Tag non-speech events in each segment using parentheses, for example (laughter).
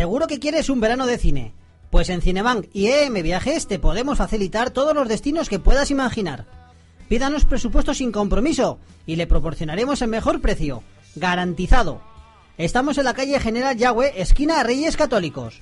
Seguro que quieres un verano de cine. Pues en Cinebank y EM Viajes te podemos facilitar todos los destinos que puedas imaginar. Pídanos presupuesto sin compromiso y le proporcionaremos el mejor precio. Garantizado. Estamos en la calle General Yagüe, esquina Reyes Católicos.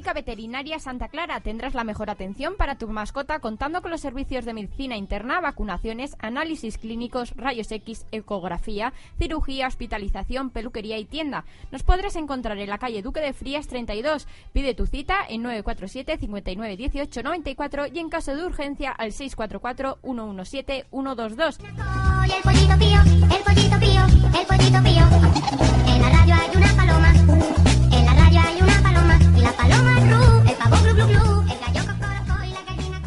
Clínica Veterinaria Santa Clara. Tendrás la mejor atención para tu mascota contando con los servicios de medicina interna, vacunaciones, análisis clínicos, rayos X, ecografía, cirugía, hospitalización, peluquería y tienda. Nos podrás encontrar en la calle Duque de Frías 32. Pide tu cita en 947 59 18 94 y en caso de urgencia al 644 117 122. Y el pollito pío, el pollito pío, el pollito pío. En la radio hay una paloma. La paloma el el gallo y la gallina.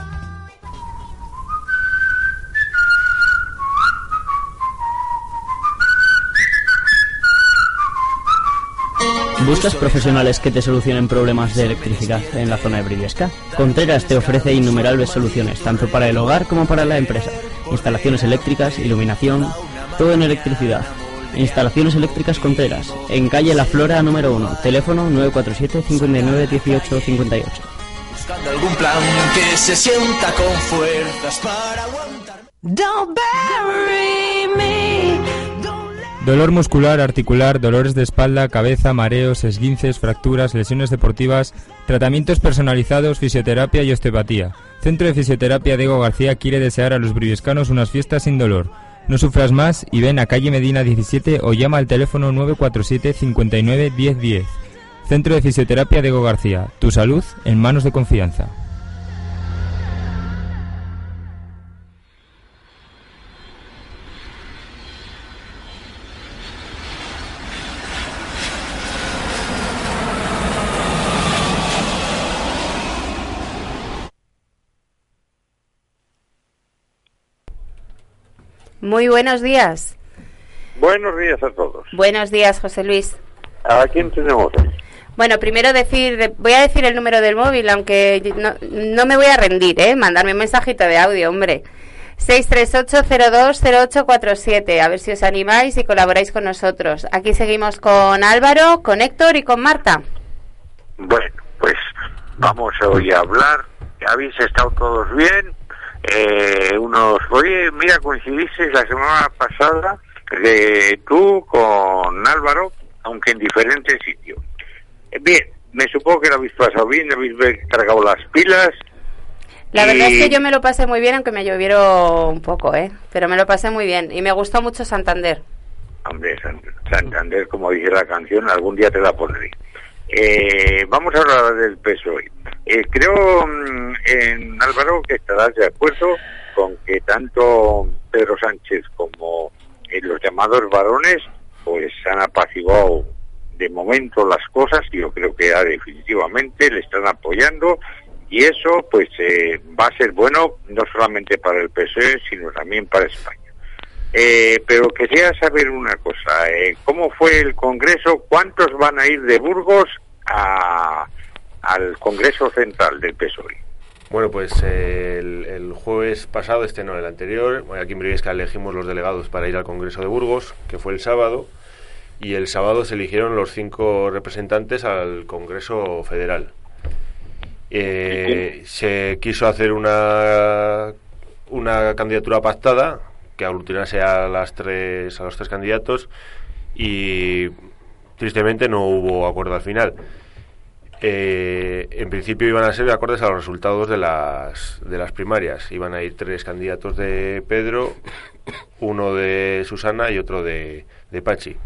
¿Buscas profesionales que te solucionen problemas de electricidad en la zona de Briviesca? Contreras te ofrece innumerables soluciones, tanto para el hogar como para la empresa. Instalaciones eléctricas, iluminación, todo en electricidad. Instalaciones eléctricas Contreras, en calle La Flora número 1, teléfono 947 59 18 58. Buscando algún plan que se sienta con fuerzas para aguantar. Don't bury me. Don't let Dolor muscular, articular, dolores de espalda, cabeza, mareos, esguinces, fracturas, lesiones deportivas, tratamientos personalizados, fisioterapia y osteopatía. Centro de Fisioterapia Diego García quiere desear a los briviescanos unas fiestas sin dolor. No sufras más y ven a calle Medina 17 o llama al teléfono 947 59 10 10. Centro de Fisioterapia Diego García. Tu salud en manos de confianza. Muy buenos días. Buenos días a todos. Buenos días, José Luis. ¿A quién tenemos? Bueno, primero decir, voy a decir el número del móvil, aunque no, no me voy a rendir, ¿eh? Mandarme un mensajito de audio, hombre. 638-020847. A ver si os animáis y colaboráis con nosotros. Aquí seguimos con Álvaro, con Héctor y con Marta. Bueno, pues vamos hoy a hablar. ¿Habéis estado todos bien? Eh, unos, oye, mira, coincidiste la semana pasada de tú con Álvaro, aunque en diferentes sitios. Eh, bien, me supongo que lo habéis pasado bien, habéis cargado las pilas. La verdad es que yo me lo pasé muy bien, aunque me llovieron un poco, ¿eh? Pero me lo pasé muy bien. Y me gustó mucho Santander. Hombre, San- Santander, como dice la canción, algún día te la pondré. Eh, vamos a hablar del PSOE. Eh, creo, mm, en Álvaro, que estarás de acuerdo con que tanto Pedro Sánchez como eh, los llamados varones, pues han apaciguado de momento las cosas, yo creo que ya definitivamente le están apoyando, y eso pues eh, va a ser bueno no solamente para el PSOE, sino también para España. Eh, pero quería saber una cosa, eh, ¿cómo fue el Congreso? ¿Cuántos van a ir de Burgos a- al Congreso Central del PSOE? Bueno, pues eh, el, el jueves pasado, este no, el anterior, bueno, aquí en Briviesca elegimos los delegados para ir al Congreso de Burgos, que fue el sábado, y el sábado se eligieron los cinco representantes al Congreso Federal. Eh, se quiso hacer una, una candidatura pactada que aglutinase a las tres a los tres candidatos y tristemente no hubo acuerdo al final. Eh, en principio iban a ser acordes a los resultados de las, de las primarias. Iban a ir tres candidatos de Pedro, uno de Susana y otro de, de Pachi.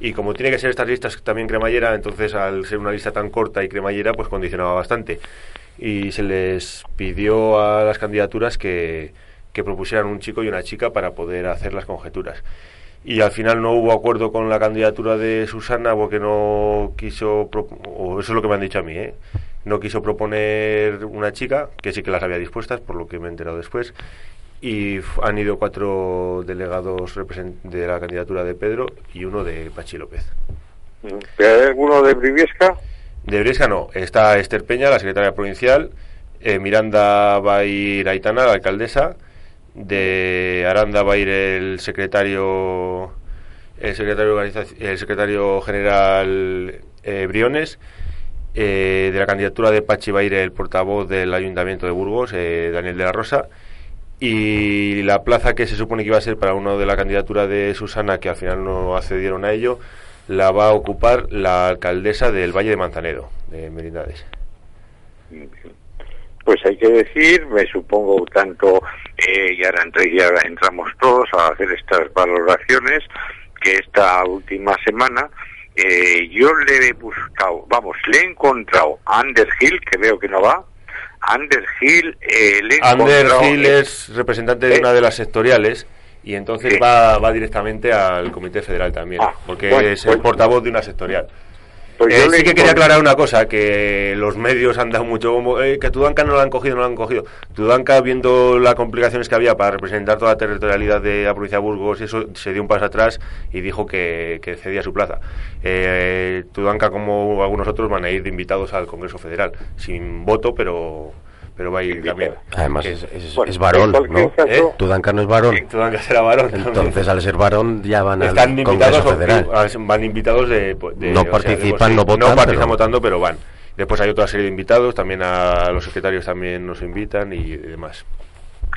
Y como tiene que ser estas listas también cremallera, entonces al ser una lista tan corta y cremallera, pues condicionaba bastante. Y se les pidió a las candidaturas que, que propusieran un chico y una chica para poder hacer las conjeturas y al final no hubo acuerdo con la candidatura de Susana porque no quiso, o eso es lo que me han dicho a mí, ¿eh? no quiso proponer una chica, que sí que las había dispuestas, por lo que me he enterado después, y han ido cuatro delegados de la candidatura de Pedro y uno de Pachi López. ¿Pero hay alguno de Briviesca? De Briesca no, está Esther Peña, la secretaria provincial, eh, Miranda va a ir Aitana, la alcaldesa, de Aranda va a ir el secretario el secretario el secretario general eh, Briones, eh, de la candidatura de Pachi va a ir el portavoz del Ayuntamiento de Burgos, eh, Daniel de la Rosa, y la plaza que se supone que iba a ser para uno de la candidatura de Susana, que al final no accedieron a ello, la va a ocupar la alcaldesa del Valle de Manzanedo, de Merindades. Pues hay que decir, me supongo tanto, eh, y ahora entre- ya entramos todos a hacer estas valoraciones, que esta última semana eh, yo le he buscado, vamos, le he encontrado a Anders Hill, que veo que no va, Anders Hill, eh, le he Ander Gil es representante de ¿Eh? una de las sectoriales y entonces Sí. va, va directamente al Comité Federal también, Ah, porque bueno, es el pues- portavoz de una sectorial. Pues Eh, yo le sí que quería aclarar una cosa, que los medios han dado mucho como eh, que Tudanca no lo han cogido, no lo han cogido. Tudanca, viendo las complicaciones que había para representar toda la territorialidad de la provincia de Burgos, eso se dio un paso atrás y dijo que, que cedía su plaza. Eh, Tudanca, como algunos otros, van a ir de invitados al Congreso Federal, sin voto, pero, pero va a ir también. Además es, es, Bueno, es varón, ¿no? caso- ¿Eh? Tudanca no es varón. Tudanca será varón. también. Entonces, al ser varón, ya van al Están invitados, Congreso o- Federal. a- van invitados de, de- No o sea, participan, de- no votan, no participan pero- votando, pero van. Después hay otra serie de invitados, también a los secretarios también nos invitan y demás.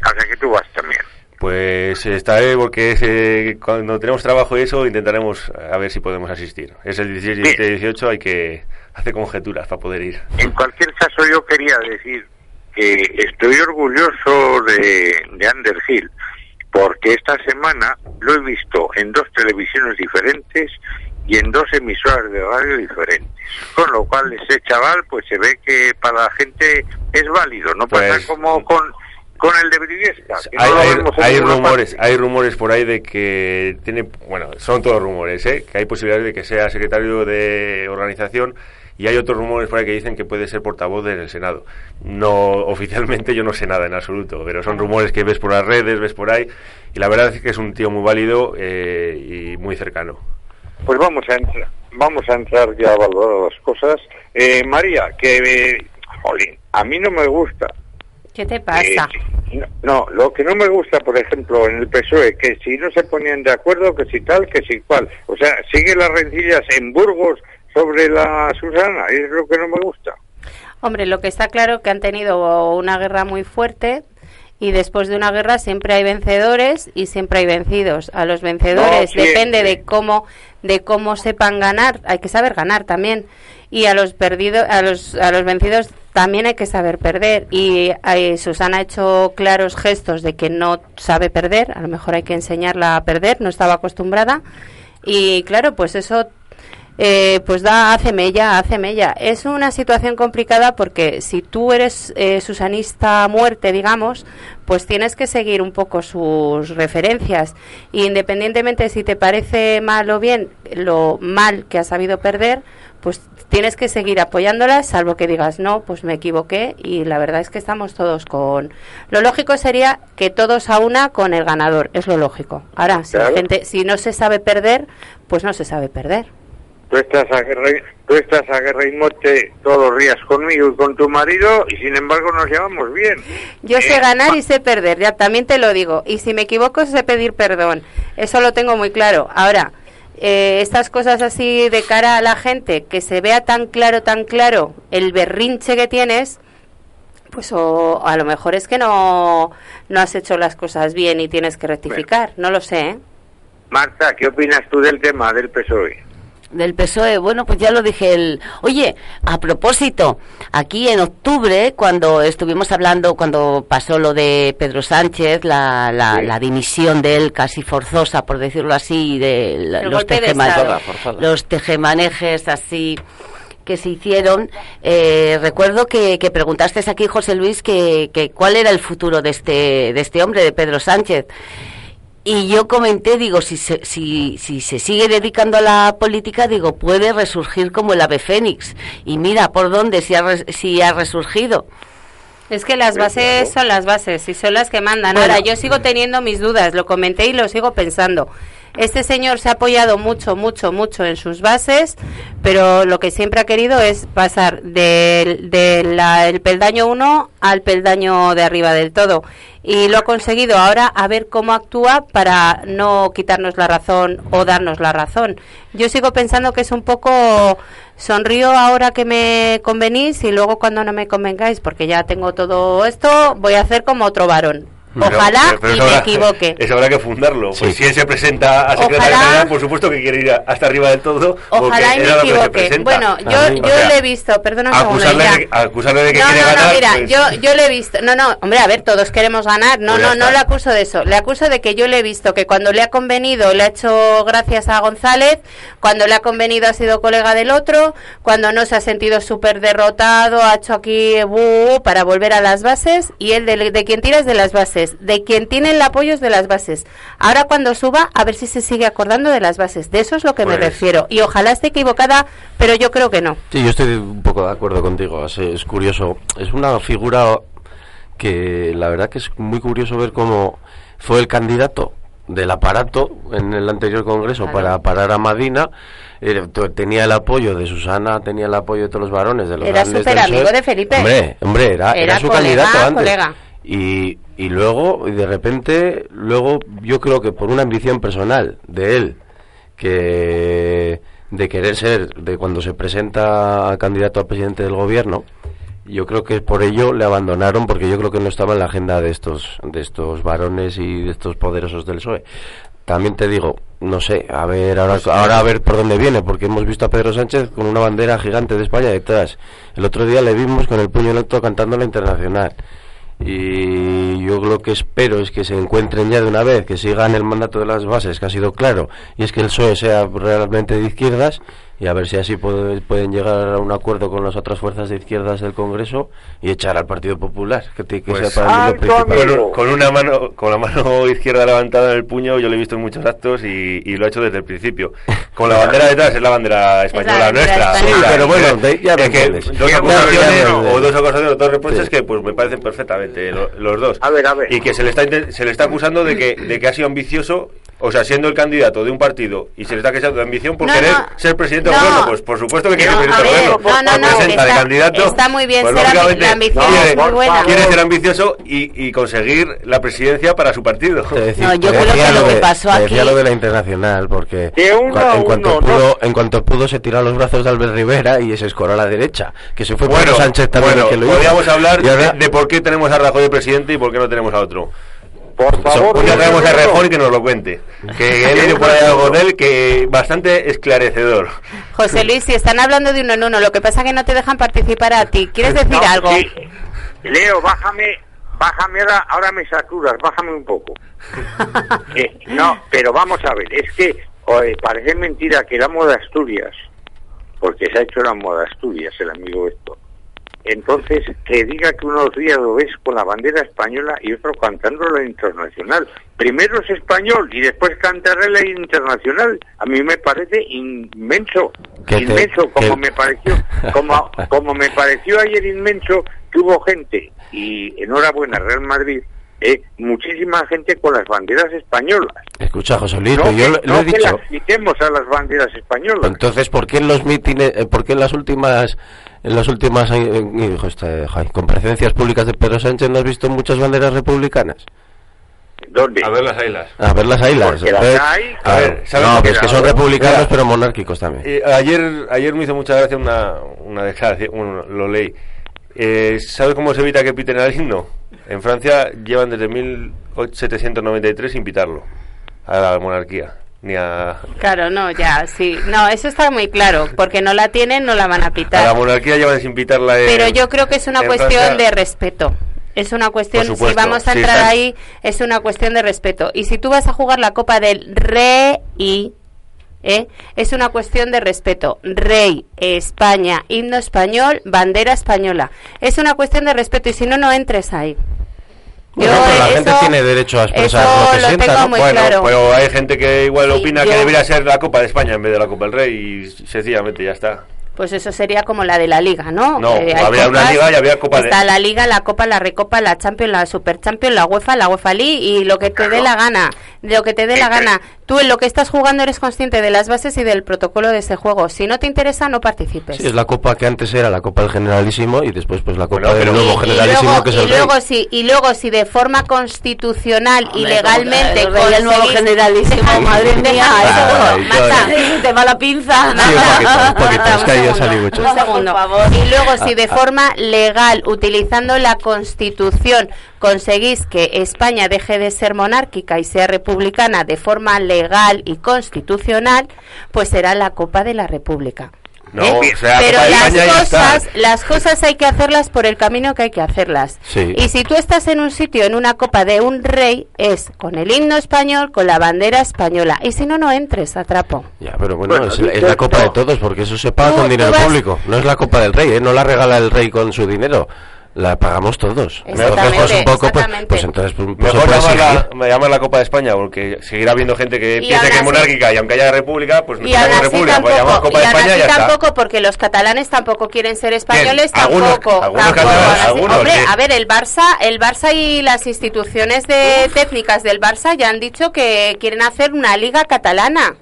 Sea que tú vas también. Pues estaré porque eh, cuando tenemos trabajo y eso intentaremos a ver si podemos asistir. Es el 16 y Bien. 17 y 18, hay que hacer conjeturas para poder ir. En cualquier caso, yo quería decir que estoy orgulloso de, de Ander Hill, porque esta semana lo he visto en dos televisiones diferentes y en dos emisoras de radio diferentes. Con lo cual, ese chaval, pues se ve que para la gente es válido, no pasa Pues- como con, con el de Briviesca. no Hay, rumores, parte. hay rumores por ahí de que tiene, bueno, son todos rumores, ¿eh? que hay posibilidades de que sea secretario de organización y hay otros rumores por ahí que dicen que puede ser portavoz en el Senado. No, oficialmente yo no sé nada en absoluto, pero son rumores que ves por las redes, ves por ahí y la verdad es que es un tío muy válido eh, y muy cercano. Pues vamos a entrar, vamos a entrar ya a valorar las cosas. Eh, María, que, eh, jolín, a mí no me gusta ¿Qué te pasa? Eh, no, no, lo que no me gusta, por ejemplo, en el PSOE, que si no se ponían de acuerdo, que si tal, que si cual. O sea, sigue las rencillas en Burgos sobre la Susana, es lo que no me gusta. Hombre, lo que está claro que han tenido una guerra muy fuerte y después de una guerra siempre hay vencedores y siempre hay vencidos. A los vencedores No, depende de cómo de cómo sepan ganar, hay que saber ganar también. Y a los perdidos, a los a los vencidos también hay que saber perder. Y eh, Susana ha hecho claros gestos de que no sabe perder, a lo mejor hay que enseñarla a perder, no estaba acostumbrada. Y claro, pues eso eh, pues da, hace mella, hace mella. Es una situación complicada porque si tú eres eh, susanista a muerte, digamos, pues tienes que seguir un poco sus referencias. Y independientemente si te parece mal o bien lo mal que ha sabido perder, pues tienes que seguir apoyándola, salvo que digas, no, pues me equivoqué y la verdad es que estamos todos con... Lo lógico sería que todos a una con el ganador, es lo lógico. Ahora, si, la Claro. gente, si no se sabe perder, pues no se sabe perder. Tú estás a guerra, tú estás a guerra y muerte todos los días conmigo y con tu marido y sin embargo nos llevamos bien. Yo sé Eh, ganar y sé perder, ya también te lo digo. Y si me equivoco, sé pedir perdón. Eso lo tengo muy claro. Ahora, eh, estas cosas así de cara a la gente, que se vea tan claro, tan claro el berrinche que tienes, pues o a lo mejor es que no, no has hecho las cosas bien y tienes que rectificar. No lo sé, ¿eh? Marta, ¿qué opinas tú del tema del PSOE? Del PSOE. Bueno, pues ya lo dije. El... Oye, a propósito, aquí en octubre, cuando estuvimos hablando, cuando pasó lo de Pedro Sánchez, la, la, Sí. la dimisión de él casi forzosa, por decirlo así, de la- los, golpe de tejema- Estado. los tejemanejes así que se hicieron. Eh, recuerdo que, que preguntaste aquí, José Luis, que, que cuál era el futuro de este, de este hombre, de Pedro Sánchez. Y yo comenté, digo, si se, si, si se sigue dedicando a la política, digo, puede resurgir como el ave fénix. Y mira por dónde si ha, si ha resurgido. Es que las bases son las bases y son las que mandan. Ahora, yo sigo teniendo mis dudas, lo comenté y lo sigo pensando. Este señor se ha apoyado mucho, mucho, mucho en sus bases, pero lo que siempre ha querido es pasar del el peldaño 1 al peldaño de arriba del todo. Y lo ha conseguido ahora a ver cómo actúa para no quitarnos la razón o darnos la razón. Yo sigo pensando que es un poco sonrío ahora que me convenís y luego cuando no me convengáis, porque ya tengo todo esto, voy a hacer como otro varón. Ojalá pero- pero y me habrá- equivoque. (laughs) Eso habrá que fundarlo. Pues si él se presenta a secretario Ojalá- general, por supuesto que quiere ir a- hasta arriba del todo. Ojalá y me equivoque. Bueno, yo, O yo sea, le he visto, perdona un acusarle, de, acusarle de que no, quiere no, ganar. no, mira, pues, yo, yo le he visto, no, no, hombre, a ver, todos queremos ganar, no, Pues no, no le acuso de eso, le acuso de que yo le he visto que cuando le ha convenido le ha hecho gracias a González, cuando le ha convenido ha sido colega del otro, cuando no se ha sentido súper derrotado, ha hecho aquí bu, para volver a las bases y él de, de quien tira es de las bases, de quien tiene el apoyo es de las bases. Ahora cuando suba, a ver si se sigue acordando de las bases, de eso es lo que me Pues- refiero y ojalá esté equivocada, pero yo creo que no. Sí, yo estoy un poco de acuerdo contigo. Es, es curioso. Es una figura que la verdad que es muy curioso ver cómo fue el candidato del aparato en el anterior congreso para parar a Madina. Eh, tenía el apoyo de Susana, tenía el apoyo de todos los varones de los Era súper amigo de Felipe. Hombre, hombre, era, Era era su colega, candidato antes. colega. Y, y luego, y de repente, luego yo creo que por una ambición personal de él, que de querer ser, de cuando se presenta a candidato a presidente del gobierno, yo creo que por ello le abandonaron porque yo creo que no estaba en la agenda de estos de estos varones y de estos poderosos del PSOE. También te digo, no sé, a ver ahora, ahora a ver por dónde viene, porque hemos visto a Pedro Sánchez con una bandera gigante de España detrás. El otro día le vimos con el puño en alto cantando la internacional. Y yo lo que espero es que se encuentren ya de una vez, que sigan el mandato de las bases, que ha sido claro, y es que el PSOE sea realmente de izquierdas, y a ver si así puede- pueden llegar a un acuerdo con las otras fuerzas de izquierdas del Congreso y echar al Partido Popular, que, te- que Pues, sea para mí lo principal. con, con una mano con la mano (laughs) izquierda levantada en el puño yo lo he visto en muchos actos y, y lo ha hecho desde el principio con la (laughs) bandera detrás es la bandera española bandera nuestra española. Sí, pero bueno, de- ya es que dos acusaciones o dos acusaciones o dos reproches Sí. que pues me parecen perfectamente lo- los dos A ver, a ver. y que se le está se le está acusando de que de que ha sido ambicioso o sea, siendo el candidato de un partido y se le está acusando de ambición por No, querer no. ser presidente No. del gobierno, pues por supuesto que quiere ser a presidente del gobierno. no, no, Se no, está- candidato. está muy bien, pues, ser ambi- la ambición quiere- es muy buena. Quiere ser ambicioso y, y conseguir la presidencia para su partido. Te decía- No, yo creo que lo que de- pasó te decía aquí- lo de la internacional, porque uno en, cuanto uno, pudo, en cuanto pudo se tiró a los brazos de Albert Rivera y se escoró a la derecha, que se fue Bueno, Pedro Sánchez también bueno, el que lo hizo. podríamos hablar Y ahora- de, de por qué tenemos a Rajoy de presidente y por qué no tenemos a otro. Por favor, Un día no, traemos a no. Rajoy que nos lo cuente. Que (laughs) por ahí algo de él que bastante esclarecedor. José Luis, si están hablando de uno en uno, lo que pasa es que no te dejan participar a ti. ¿Quieres decir No, algo? sí. Leo, bájame, bájame ahora, ahora me saturas, bájame un poco. (laughs) Eh, no, pero vamos a ver, es que oye, parece mentira que la moda Asturias, porque se ha hecho la moda Asturias, el amigo esto. Entonces, que diga que unos días lo ves con la bandera española y otro cantando la internacional. Primero es español y después cantaré la internacional. A mí me parece inmenso, te- inmenso, como que- me pareció, como, como me pareció ayer inmenso que hubo gente, y enhorabuena Real Madrid, eh, muchísima gente con las banderas españolas. Escucha, José Luis, No, yo lo, he que dicho. las quitemos a las banderas españolas. Entonces, ¿por qué en los mítines, eh, por qué en las últimas, en las últimas eh, hijo, este, ay, comparecencias públicas de Pedro Sánchez no has visto muchas banderas republicanas? ¿Dónde? A ver las ailas. A ver las ailas. Las hay. A ver, ¿sabes no, que es que son republicanos Mira. pero monárquicos también. Eh, ayer, ayer me hizo mucha gracia una, una declaración, bueno, lo leí. Eh, ¿Sabes cómo se evita que piten al himno? En Francia llevan desde 1793 sin pitarlo a la monarquía. Ni a, Claro, no, ya, sí. No, eso está muy claro. Porque no la tienen, no la van a a la pitar. monarquía llevan sin pitarla. en- Pero yo creo que es una cuestión Francia. de respeto. Es una cuestión, Por si supuesto, vamos a sí, entrar está- ahí, es una cuestión de respeto. Y si tú vas a jugar la Copa del Rey, ¿eh? es una cuestión de respeto. Rey, España, himno español, bandera española. Es una cuestión de respeto y si no, no entres ahí. Bueno, pero la eso- gente tiene derecho a expresar lo que lo sienta, ¿no? bueno, claro. pero hay gente que igual opina yo- que debería ser la Copa de España en vez de la Copa del Rey y sencillamente ya está. Pues eso sería como la de la liga, ¿no? No, Eh, hay habría una liga y había Copa de- Está la liga, la copa, la recopa, la champions, la super champions, la UEFA, la UEFA League y lo que te dé la gana, de lo que te dé la gana. Tú en lo que estás jugando eres consciente de las bases y del protocolo de ese juego. Si no te interesa, no participes. Sí, es la copa que antes era la copa del generalísimo y después pues la copa Bueno, del nuevo Y generalísimo luego, que es y el rey. luego si y luego si de forma constitucional y legalmente que el nuevo conseguís- generalísimo, madre (laughs) mía, eso, (laughs) te va la pinza. Sí, un poquito, un poquito, es que ahí Un salido mucho. Un segundo. Y luego, si de forma legal, utilizando la Constitución, conseguís que España deje de ser monárquica y sea republicana de forma legal y constitucional, pues será la Copa de la República. No, ¿Eh? o sea, Pero las cosas, las cosas hay que hacerlas por el camino que hay que hacerlas. Sí. Y si tú estás en un sitio, en una copa de un rey, es con el himno español, con la bandera española. Y si no, no entres, atrapo. Ya, pero bueno, Bueno, es, la copa de todos porque eso se paga Tú- con dinero vas- público. No es la copa del rey, ¿eh? no la regala el rey con su dinero. La pagamos todos. Entonces, pues un poco, pues, pues entonces pues, pues, Mejor puede llamarla, me llaman la Copa de España porque seguirá habiendo gente que Y piensa que es monárquica y aunque haya república, pues somos así república, pues tampoco, Copa y de aún España y así ya está. tampoco porque los catalanes tampoco quieren ser españoles, Algunos- tampoco. algunos tampoco. catalanes, Ahora sí. algunos, Hombre, sí. a ver, el Barça, el Barça y las instituciones de técnicas del Barça ya han dicho que quieren hacer una liga catalana.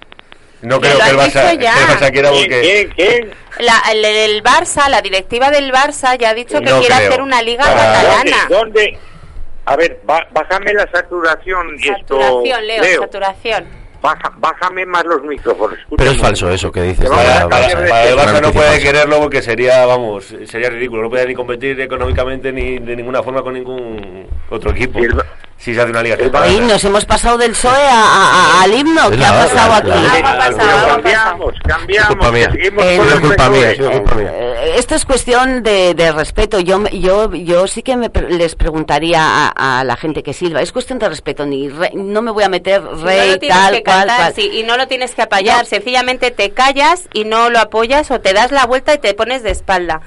No creo lo que el Barça, que el Barça quiera ¿Quién, porque... quién, quién? La, el, el Barça, la directiva del Barça ya ha dicho que No quiere creo. hacer una liga Para- catalana. ¿Dónde? ¿Dónde? A ver, bájame la saturación y esto... Saturación, Leo, saturación. Baja, bájame más los micrófonos. Pero es escúchame. falso eso que dices. Te vamos de a la cambiar Barça. de Para el. Barça no puede quererlo porque sería, vamos, sería ridículo. No puede ni competir económicamente ni de ninguna forma con ningún otro equipo. Si se hace una liga. Ahí nos hemos pasado del PSOE a- a- a- al himno. ¿Qué ha pasado la- aquí? cambiamos, cambiamos. Eh. Eh, Esto es cuestión de, de respeto. Yo, me- yo, yo sí que me pre- les preguntaría a, a la gente que silba. Es cuestión de respeto. Ni rey- no me voy a meter rey, no tal, que cual, cantar, cual. sí, y no lo tienes que apoyar, No. sencillamente te callas y no lo apoyas o te das la vuelta y te pones de espalda.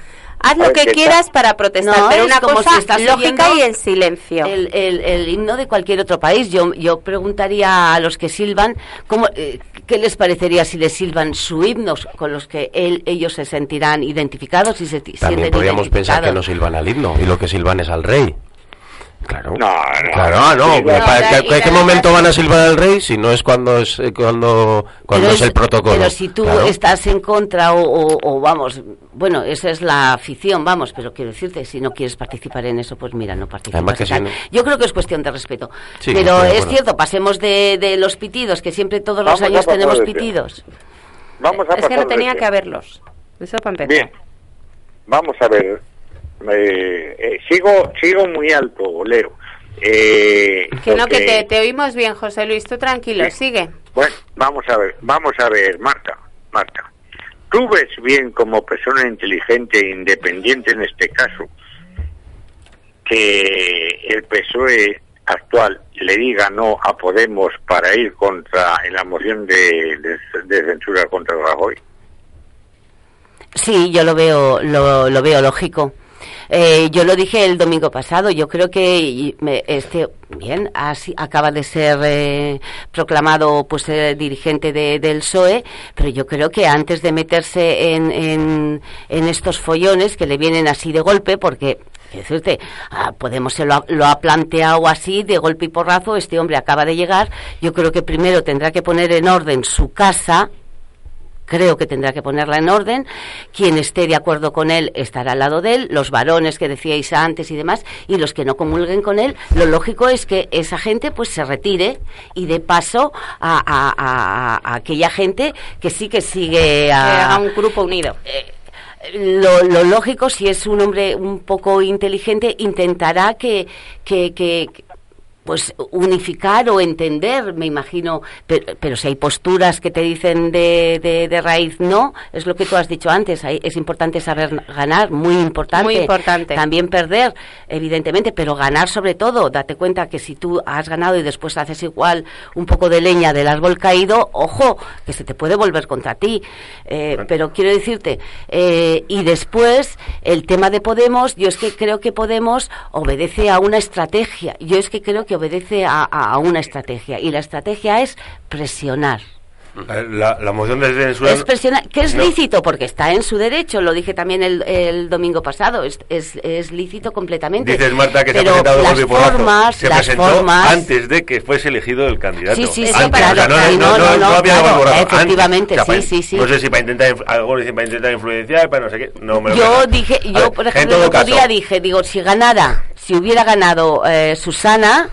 Haz lo que ¿qué quieras para protestar, No, pero es una como cosa si estás lógica y en silencio. El, el- el himno de cualquier otro país. Yo, yo preguntaría a los que silban cómo, eh, qué les parecería si les silban su himnos con los que él- ellos se sentirán identificados y se También sienten podríamos pensar que no silban al himno y lo que silban es al rey. Claro. No, no. Claro, ah, no. Sí, ¿para- ¿qué- y ¿Qué, la- qué momento van a silbar al rey si no es cuando es eh, cuando cuando es, el protocolo? Pero si tú Claro. estás en contra o, o- o, vamos, bueno, esa es la afición, vamos, pero quiero decirte, si no quieres participar en eso, pues mira, no participas. Que si no- Yo creo que es cuestión de respeto. Sí, pero de es cierto, pasemos de, de los pitidos, que siempre todos los Vamos años tenemos pitidos. Vamos a es que no tenía que haberlos. Eso para empezar. Bien, vamos a ver. Eh, eh, sigo, sigo muy alto, Leo. Eh, Que no, que te, te oímos bien, José Luis. Tú tranquilo, Sí. sigue. Bueno, vamos a ver, vamos a ver, Marta, Marta. ¿Tú ves bien como persona inteligente e independiente en este caso que el PSOE actual le diga no a Podemos para ir contra en la moción de, de- de censura contra Rajoy? Sí, yo lo veo, lo, lo veo lógico. Eh, yo lo dije el domingo pasado. Yo creo que este bien así acaba de ser eh, proclamado pues eh, dirigente de- del PSOE, pero yo creo que antes de meterse en, en, estos follones que le vienen así de golpe, porque decirte, ah, Podemos se lo lo ha planteado así de golpe y porrazo. Este hombre acaba de llegar. Yo creo que primero tendrá que poner en orden su casa creo que tendrá que ponerla en orden. Quien esté de acuerdo con él estará al lado de él, los varones que decíais antes y demás, y los que no comulguen con él, lo lógico es que esa gente pues se retire y de paso a, a- a- a aquella gente que sí que sigue a, un grupo unido. lo, lo lógico, si es un hombre un poco inteligente, intentará que, que- que, pues unificar o entender, me imagino, pero, pero si hay posturas que te dicen de, de, de raíz no, es lo que tú has dicho antes, hay- es importante saber ganar, muy importante. Muy importante. También perder, evidentemente, pero ganar sobre todo, date cuenta que si tú has ganado y después haces igual un poco de leña del árbol caído, ojo, que se te puede volver contra ti. Eh, pero quiero decirte, eh, y después el tema de Podemos, yo es que creo que Podemos obedece a una estrategia, yo es que creo que obedece a, una estrategia, y la estrategia es presionar La, la- la moción de censura... Es presionar, que es No. lícito porque está en su derecho, lo dije también el, el domingo pasado, es, es, es lícito completamente. Dices, Marta, que se Pero ha presentado las y porrazo. formas, Se las presentó formas, antes de que fuese elegido el candidato. Sí, sí, sí, Antes, claro, o sea, no, no, no, no, no, no había claro, antes. efectivamente, O sea, sí, sí, sí. No sé si para intentar, algo dicen para intentar influenciar, para no sé qué. No me lo Yo creo. dije, yo ver, por ejemplo el otro día dije, digo, si ganara, si hubiera ganado eh, Susana,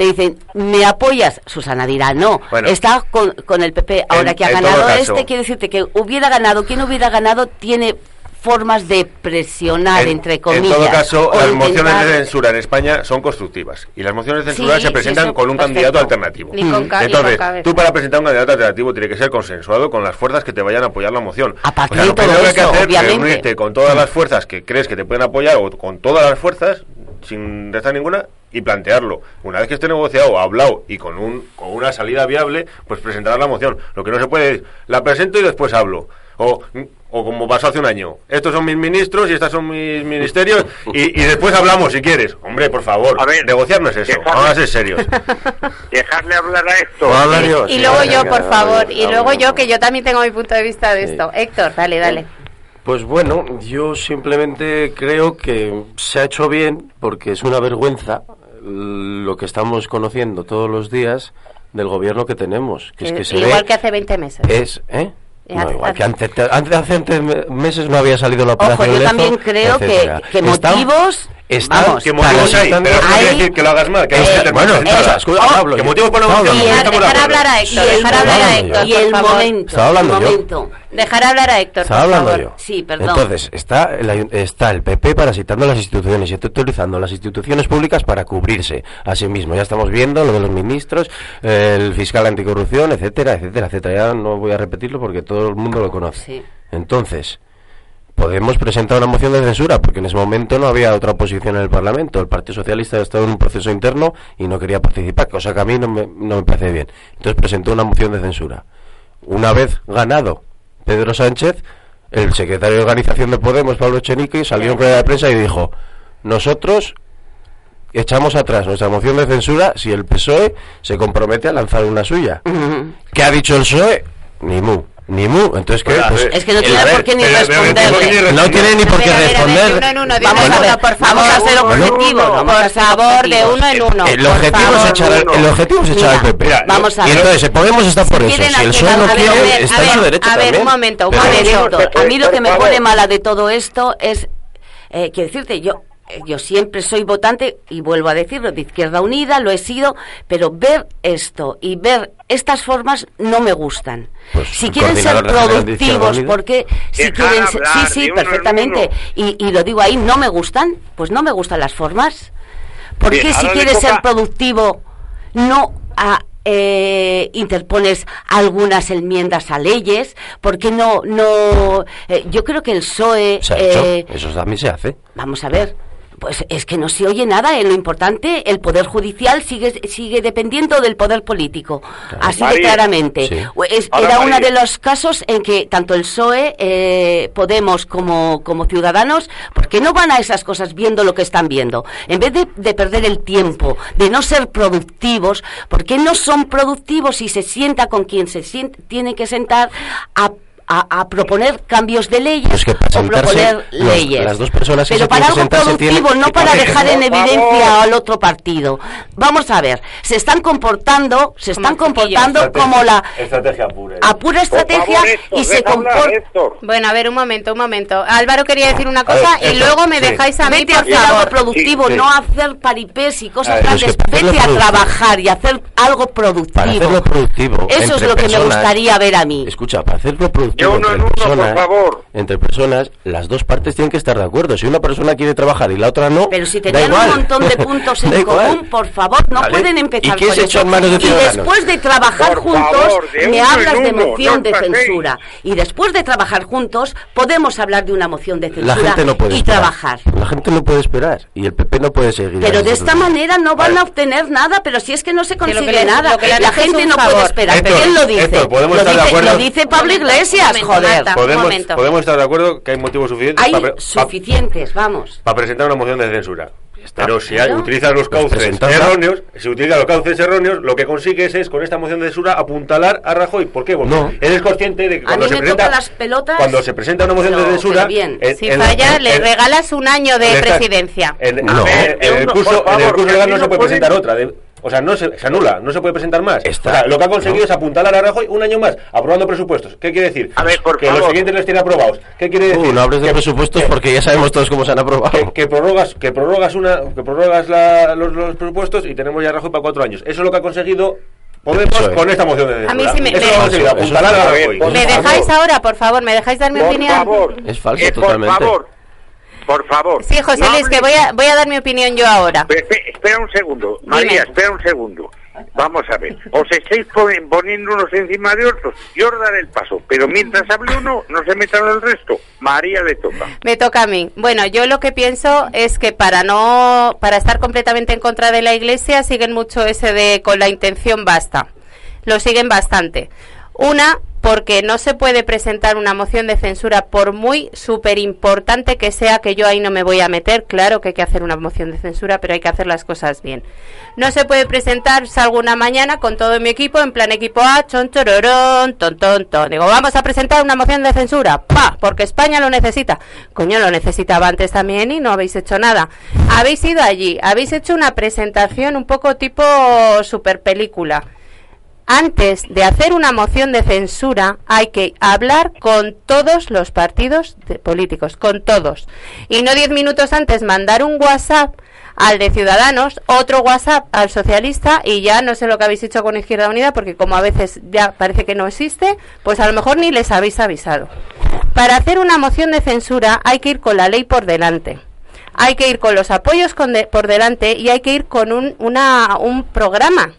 te dicen, ¿me apoyas? Susana dirá, no, Bueno. está con, con el PP. Ahora En- que ha ganado caso- este, quiere decirte que hubiera ganado, quien hubiera ganado tiene formas de presionar, entre comillas. En todo caso, las mociones de censura en España son constructivas. Y las mociones de censura Sí, se presentan eso, con un perfecto. candidato alternativo. Ni con Entonces, con tú para presentar un candidato alternativo tiene que ser consensuado con las fuerzas que te vayan a apoyar la moción. Aparte O sea, de lo todo primero que eso, hacer es obviamente. reunirte con todas las fuerzas que crees que te pueden apoyar o con todas las fuerzas sin restar ninguna y plantearlo. Una vez que esté negociado, hablado y con, un, con una salida viable, pues presentar la moción. Lo que no se puede es, la presento y después hablo. O, o como pasó hace un año, estos son mis ministros y estos son mis ministerios y, y después hablamos si quieres. Hombre, por favor, negociar no es eso, vamos a ser serios. (laughs) Dejarle hablar a esto. Hablar yo, Y sí, luego yo, por favor, y luego yo, que yo también tengo mi punto de vista de Sí. esto. Héctor, dale, dale. Pues bueno, yo simplemente creo que se ha hecho bien porque es una vergüenza lo que estamos conociendo todos los días del gobierno que tenemos. Que es que se Igual ve que hace 20 meses. es, ¿eh? Eh, No, igual que antes, antes, hace meses no había salido la Ojo, operación yo Lezo, también creo que, etcétera. que Están- motivos... están vamos, ¿Qué motivos hay? Pero no quiere decir que lo hagas mal. Que Eh, bueno, hablo ¿Qué motivos para estamos Dejar hablar a Héctor, y el dejar hablar a momento, Héctor, y el momento, hablando yo. Dejar hablar a Héctor, Estaba hablando yo. Sí, perdón. Entonces, está el, está el PP parasitando las instituciones y está utilizando las instituciones públicas para cubrirse a sí mismo. Ya estamos viendo lo de los ministros, el fiscal anticorrupción, etcétera, etcétera, etcétera. Ya no voy a repetirlo porque todo el mundo lo conoce. Sí. Entonces, podemos presentar una moción de censura porque en ese momento no había otra oposición en el Parlamento. El Partido Socialista estaba en un proceso interno y no quería participar, cosa que a mí no me, no me parece bien. Entonces presentó una moción de censura. Una vez ganado Pedro Sánchez, el secretario de organización de Podemos, Pablo Echenique, salió en rueda de prensa y dijo, nosotros echamos atrás nuestra moción de censura si el PSOE se compromete a lanzar una suya. ¿Qué ha dicho el PSOE? Ni mu, ni mu. Entonces, ¿qué? Pues, ver, Es que no tiene por qué ni pero- no tiene ni por qué responder. Vamos a ver, por vamos a favor. ser a Por favor, de uno en uno. El objetivo, es favor. echar, el objetivo es echar al PP. Vamos a y ver. entonces, el Podemos está por eso. Si el algo- quiere, a ver, está a en su ver, derecho a ver, un momento, un momento. A mí lo que me pone favor. mala de todo esto es, eh, quiero decirte, yo, eh, yo siempre soy votante, y vuelvo a decirlo, de Izquierda Unida, lo he sido, pero ver esto y ver estas formas no me gustan. Pues, si quieren ser productivos, Unida. porque si quieren ser, sí, sí, perfectamente, y, y lo digo ahí, no me gustan, pues no me gustan las formas. ¿Por Bien, qué si quieres ser productivo no ah, eh, interpones algunas enmiendas a leyes? ¿Por qué no? no eh, yo creo que el PSOE... Se ha eh, hecho. Eso también se hace. Vamos a ver. Pues es que no se oye nada. En lo importante, el poder judicial sigue sigue dependiendo del poder político. Así de claramente. Sí. Es- Ahora, era uno de los casos en que tanto el PSOE, eh, Podemos como, como Ciudadanos, porque no van a esas cosas viendo lo que están viendo. En vez de, de perder el tiempo, de no ser productivos, ¿por qué no son productivos y se sienta con quien se sien- tiene que sentar a a, a proponer cambios de leyes Pues que para o proponer los- leyes. las dos personas que Pero se para algo productivo, tienen- no para dejar en evidencia al otro partido. Vamos a ver, se están comportando, se están Como comportando como la Estrategia pura. a pura estrategia Por favor, Héctor, y se comportan. Bueno, a ver, un momento, un momento. Álvaro quería decir una cosa ver, y luego me sí. dejáis a mí, Vete por hacer algo productivo, Sí, sí. no hacer paripés y cosas ver, es grandes. Vete a trabajar y hacer algo productivo. Para hacerlo productivo. Eso es lo que me gustaría ver a mí. Escucha, para hacerlo productivo Uno entre en uno, por personas, favor. entre personas, las dos partes tienen que estar de acuerdo. Si una persona quiere trabajar y la otra no, Pero si tenían un montón de (laughs) puntos en común, por favor, no Vale. pueden empezar ¿Y qué con se eso. echó en manos de y después de trabajar Por juntos, favor, de me hablas de moción no de censura. Y después de trabajar juntos, podemos hablar de una moción de La censura gente no puede y esperar. trabajar. La gente no puede esperar. Y el PP no puede seguir. Pero de esta manera no van Vale. a obtener nada, pero si es que no se lo que consigue nada. La gente no puede esperar. ¿Quién lo dice? Héctor, ¿podemos lo, estar de dice acuerdo? lo dice Pablo Iglesias, momento, joder. Marta. Podemos, momento. podemos estar de acuerdo que hay motivos suficientes Hay para, suficientes, vamos. para presentar una moción de censura. Pero si hay- utilizas los cauces erróneos, si utilizas los cauces erróneos, lo que consigues es con esta moción de censura apuntalar a Rajoy. ¿Por qué? Porque No. eres consciente de que A cuando mí se me presenta toca las pelotas. cuando se presenta una moción de censura, bien. en- Si en falla, en- le en- regalas un año de presidencia. En, No. en- en el curso, en favor, el curso legal no se puede presentar otra. de- o sea, no se, se anula, no se puede presentar más. Está. O sea, lo que ha conseguido No. es apuntalar a Rajoy un año más, aprobando presupuestos. ¿Qué quiere decir? A ver, por que los siguientes los tiene aprobados. ¿Qué quiere decir? Uh, no hables de Que- presupuestos que- porque ya sabemos todos cómo se han aprobado. que, que prorrogas que prorrogas una que prorrogas la- los, los presupuestos y tenemos ya a Rajoy para cuatro años eso es lo que ha conseguido Podemos es. con esta moción de censura A mí sí me- eso me- Eso- apuntalar a Rajoy ¿Me favor. dejáis ahora, por favor? ¿Me dejáis dar mi Por opinión? favor. Es falso, Eh, totalmente. Por favor. Por favor. Sí, José No Luis, que voy a, voy a dar mi opinión yo ahora. Pe- pe- Espera un segundo. María, Dime. espera un segundo. Vamos a ver. Os estáis poni- poniendo unos encima de otros. Yo os daré el paso. Pero mientras hable uno, no se metan el resto. María le toca. Me toca a mí. Bueno, yo lo que pienso es que para no, para estar completamente en contra de la Iglesia siguen mucho ese de con la intención basta. Lo siguen bastante. Una, porque no se puede presentar una moción de censura por muy súper importante que sea, que yo ahí no me voy a meter. Claro que hay que hacer una moción de censura, pero hay que hacer las cosas bien. No se puede presentar, salgo una mañana con todo mi equipo, en plan equipo A, chon chororón, ton ton ton. Digo, vamos a presentar una moción de censura, pa, porque España lo necesita. Coño, lo necesitaba antes también y no habéis hecho nada. Habéis ido allí, habéis hecho una presentación un poco tipo super película. Antes de hacer una moción de censura hay que hablar con todos los partidos políticos, con todos. Y no diez minutos antes mandar un WhatsApp al de Ciudadanos, otro WhatsApp al socialista y ya no sé lo que habéis hecho con Izquierda Unida porque como a veces ya parece que no existe, pues a lo mejor ni les habéis avisado. Para hacer una moción de censura hay que ir con la ley por delante. Hay que ir con los apoyos por delante y hay que ir con un programa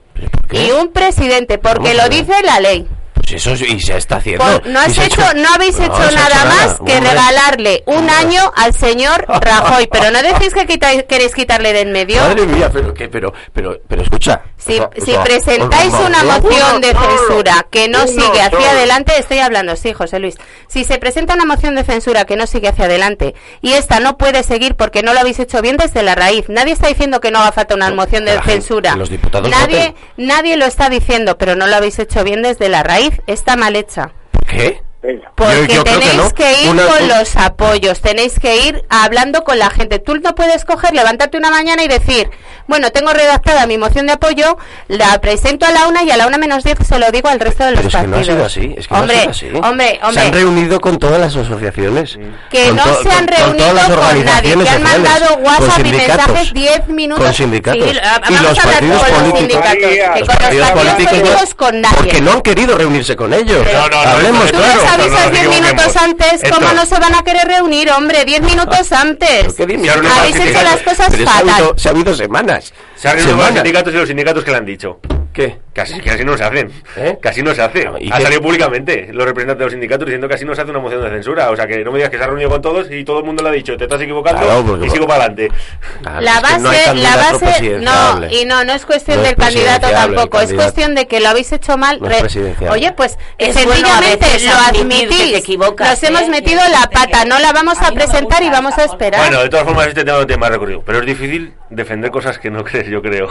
qué? y un presidente, porque lo dice la ley. Pues eso y se está haciendo. No, has hecho, no habéis no, hecho nada más que regalarle un año al señor Rajoy. Pero no decís que quitáis- queréis quitarle de en medio. Madre mía, pero que, pero, pero, pero escucha. Si, o sea, si o sea, presentáis una moción de censura que no sigue hacia adelante, estoy hablando, sí, José Luis. Si se presenta una moción de censura que no sigue hacia adelante y esta no puede seguir porque no lo habéis hecho bien desde la raíz, nadie está diciendo que no haga falta una moción de censura. que los diputados nadie, voten. nadie lo está diciendo, pero no lo habéis hecho bien desde la raíz. Está mal hecha. ¿Qué? Venga. Porque Yo- yo creo que tenéis no. que, ir Una- con un- los apoyos, tenéis que ir hablando con la gente. Tú no puedes coger, levantarte una mañana y decir, bueno, tengo redactada mi moción de apoyo, la presento a la una y a la una menos diez se lo digo al resto de los Pero es que no ha partidos. sido así. Es que hombre, no ha sido así. hombre, Se han hombre, reunido con todas las asociaciones. que con no to- se han con- con reunido todas las con, nadie, que han mandado con WhatsApp y mensajes 10 minutos. Con sindicatos. Sí, y los a hablar partidos con los sindicatos, que Los con los partidos partidos políticos no- con nadie. Porque no han querido reunirse con ellos. No, no, no, Hablemos claro, avisas nos 10 equivoquemos. minutos antes, ¿cómo Esto- no se van a querer reunir, hombre? 10 minutos antes. ¿Qué minutos? reunido Habéis hecho las cosas Pero se ha habido, fatal. se ha habido semanas. se han reunido los sindicatos y los sindicatos que le han dicho ¿Qué? Casi, casi no se hacen. ¿Eh? Casi no se hace. ¿Y ha qué? salido públicamente los representantes de los sindicatos diciendo que así no se hace una moción de censura. O sea, que no me digas que se ha reunido con todos y todo el mundo le ha dicho, te estás equivocando Claro, porque- y sigo para adelante. Claro, La es que base, no la base, no, y no, no es cuestión No es del candidato tampoco, es cuestión de que lo habéis hecho mal. No es. Oye, pues Es bueno sencillamente a veces lo admitir que te admitís. equivocas, Nos ¿eh? hemos metido la pata, no la vamos a presentar y vamos a esperar. Bueno, de todas formas, este tema no tiene más recorrido. Pero es difícil defender cosas que no (laughs) crees, yo creo.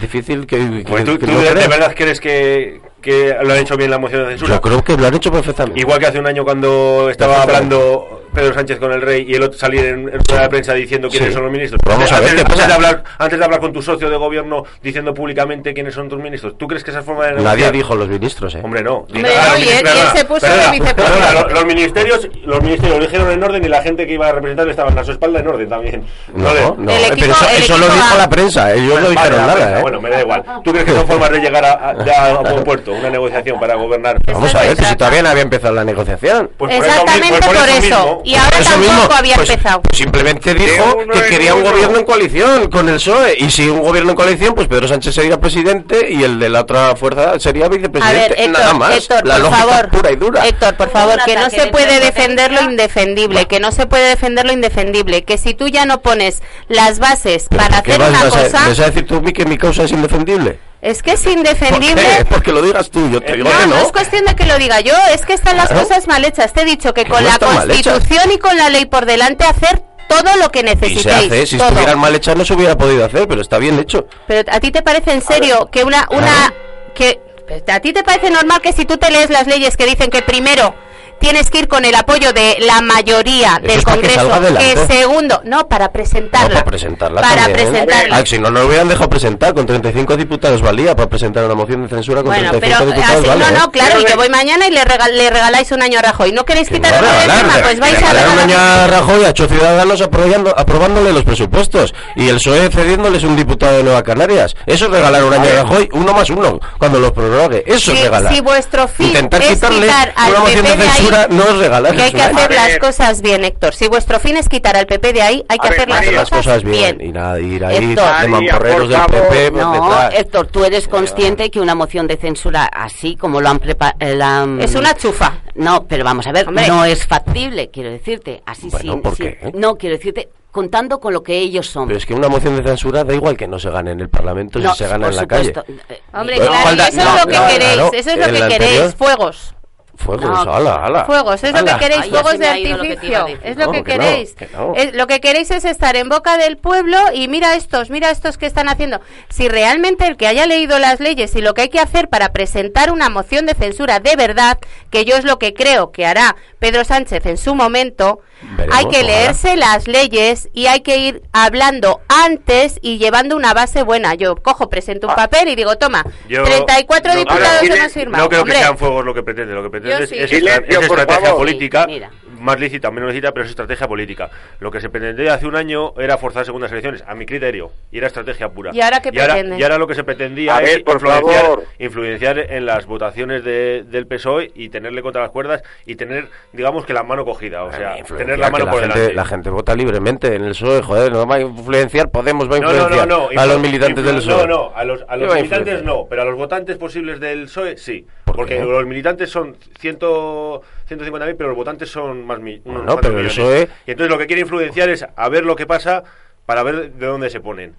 Difícil que, que- Pues tú, tú no de, verdad crees que, que lo han hecho bien la moción de censura. Yo creo que lo han hecho perfectamente. Igual que hace un año cuando estaba hablando Pedro Sánchez con el rey y el otro salir en, en rueda de prensa diciendo quiénes Sí. son los ministros. Vamos a ver antes, qué pasa. antes de hablar, antes de hablar con tu socio de gobierno diciendo públicamente quiénes son tus ministros. ¿Tú crees que esa es forma de negociar? Nadie dijo los ministros, ¿eh? Hombre, no. Hombre, Ah, no, los y él- y él se puso perdona, de perdona, los, los ministerios los ministerios lo eligieron en orden y la gente que iba a representar estaban a su espalda en orden también. No, no, El eh, equipo- pero eso, el eso lo dijo A. la prensa, ellos no dijeron nada, prensa, ¿eh? Bueno, me da igual. ¿Tú crees que son (laughs) formas de llegar a, a, a buen puerto? Una negociación para gobernar. Vamos a ver, que si todavía no había empezado la negociación. Pues por Exactamente eso, mi- pues por eso. mismo. Y ahora Eso tampoco mismo, había pues, empezado. pues simplemente dijo que quería un gobierno en coalición con el PSOE. Y si un gobierno en coalición, pues Pedro Sánchez sería presidente y el de la otra fuerza sería A vicepresidente. Nada más. Héctor, la por favor. pura y dura. Héctor, por favor, que no se de puede defender lo indefendible, que no se puede defender lo indefendible, que si tú ya no pones las bases para ¿por qué hacer vas- una vas cosa, ¿Me vas a decir tú a mí que mi causa es indefendible? Es que es ¿Por indefendible. qué? Porque lo digas tú, yo te digo No, que no no. es cuestión de que lo diga yo, es que están las Claro. cosas mal hechas. Te he dicho que Que con no la. Constitución y con la ley por delante hacer todo lo que Y se necesitéis. hace, si todo. estuvieran mal hechas no se hubiera podido hacer, pero está bien hecho. Pero ¿a ti te parece en serio que una una que a ti te parece normal que si tú te lees las leyes que dicen que primero tienes que ir con el apoyo de la mayoría Eso del es que Congreso, que segundo, no para presentarla. No, para presentarla Para también. presentarla. Ah, si no, no lo hubieran dejado presentar. Con 35 diputados valía para presentar una moción de censura con Bueno, 35 pero diputados así, vale, no, ¿eh? no, claro, y yo voy mañana y le, regal- le regaláis un año a Rajoy. ¿No queréis Que quitar no el regalar, encima? Pues vais a regalar un año a Rajoy a ocho ciudadanos aprobando, aprobándole los presupuestos y el PSOE cediéndoles un diputado de Nueva Canarias. Eso es regalar un año a Rajoy, uno más uno, cuando los prorrogue. Eso es Si, regalar. si vuestro fin Intentar es quitarle quitar al una moción de censura no es regalar. que hay que un hacer las cosas bien, Héctor. Si vuestro fin es quitar al PP de ahí, hay que hacer las, hacer cosas, las cosas bien, y nada, ir ahí de mamporreros del PP No. Héctor, tú eres consciente que una moción de censura así como lo han preparado... Es una chufa. No, pero vamos a ver, Hombre. no es factible, quiero decirte. Así Bueno, sin- ¿por sin- qué? No, quiero decirte, contando con lo que ellos son. Pero es que una moción de censura da igual que no se gane en el Parlamento No, si se gana por en la supuesto. calle. Eh, Hombre, claro, eso es lo que queréis, eso es lo que queréis, anterior- fuegos. Fuegos, No, ala, ala. Fuegos, es lo que queréis, Ay, fuegos de lo artificio, es lo No, que que no, queréis. que no. Es- lo que queréis es estar en boca del pueblo y mira estos, mira estos que están haciendo. Si realmente el que haya leído las leyes y lo que hay que hacer para presentar una moción de censura de verdad, que yo es lo que creo que hará Pedro Sánchez en su momento, Veremos, hay que ojalá. leerse las leyes y hay que ir hablando antes y llevando una base buena. Yo cojo, presento un papel y digo, toma, Yo 34 no diputados creo- hemos firmado. No creo Hombre, que sean fuegos lo que pretende. Lo que pretende Yo es, sí. es Silencio, es estrategia favor. política, Sí, mira. Más lícita, menos lícita, pero es estrategia política. Lo que se pretendía hace un año era forzar segundas elecciones, a mi criterio, y era estrategia pura. ¿Y ahora qué pretenden? y ahora lo que se pretendía A es ver, por influenciar, favor. influenciar en las votaciones de- del PSOE y tenerle contra las cuerdas y tener, digamos que la mano cogida, o sea, Influenciar, tener la mano por gente, delante. La gente vota libremente en el PSOE, joder, no va a influenciar, Podemos va a No, no, no, influenciar no, a los militantes del PSOE. No, no, a los, a ¿Qué los militantes influenciar? no, pero a los votantes posibles del PSOE sí. ¿Por porque los militantes son 100, 150.000, pero los votantes son más mi- unos Bueno, cuantos pero el millones. PSOE Y entonces lo que quiere influenciar es a ver lo que pasa para ver de dónde se ponen.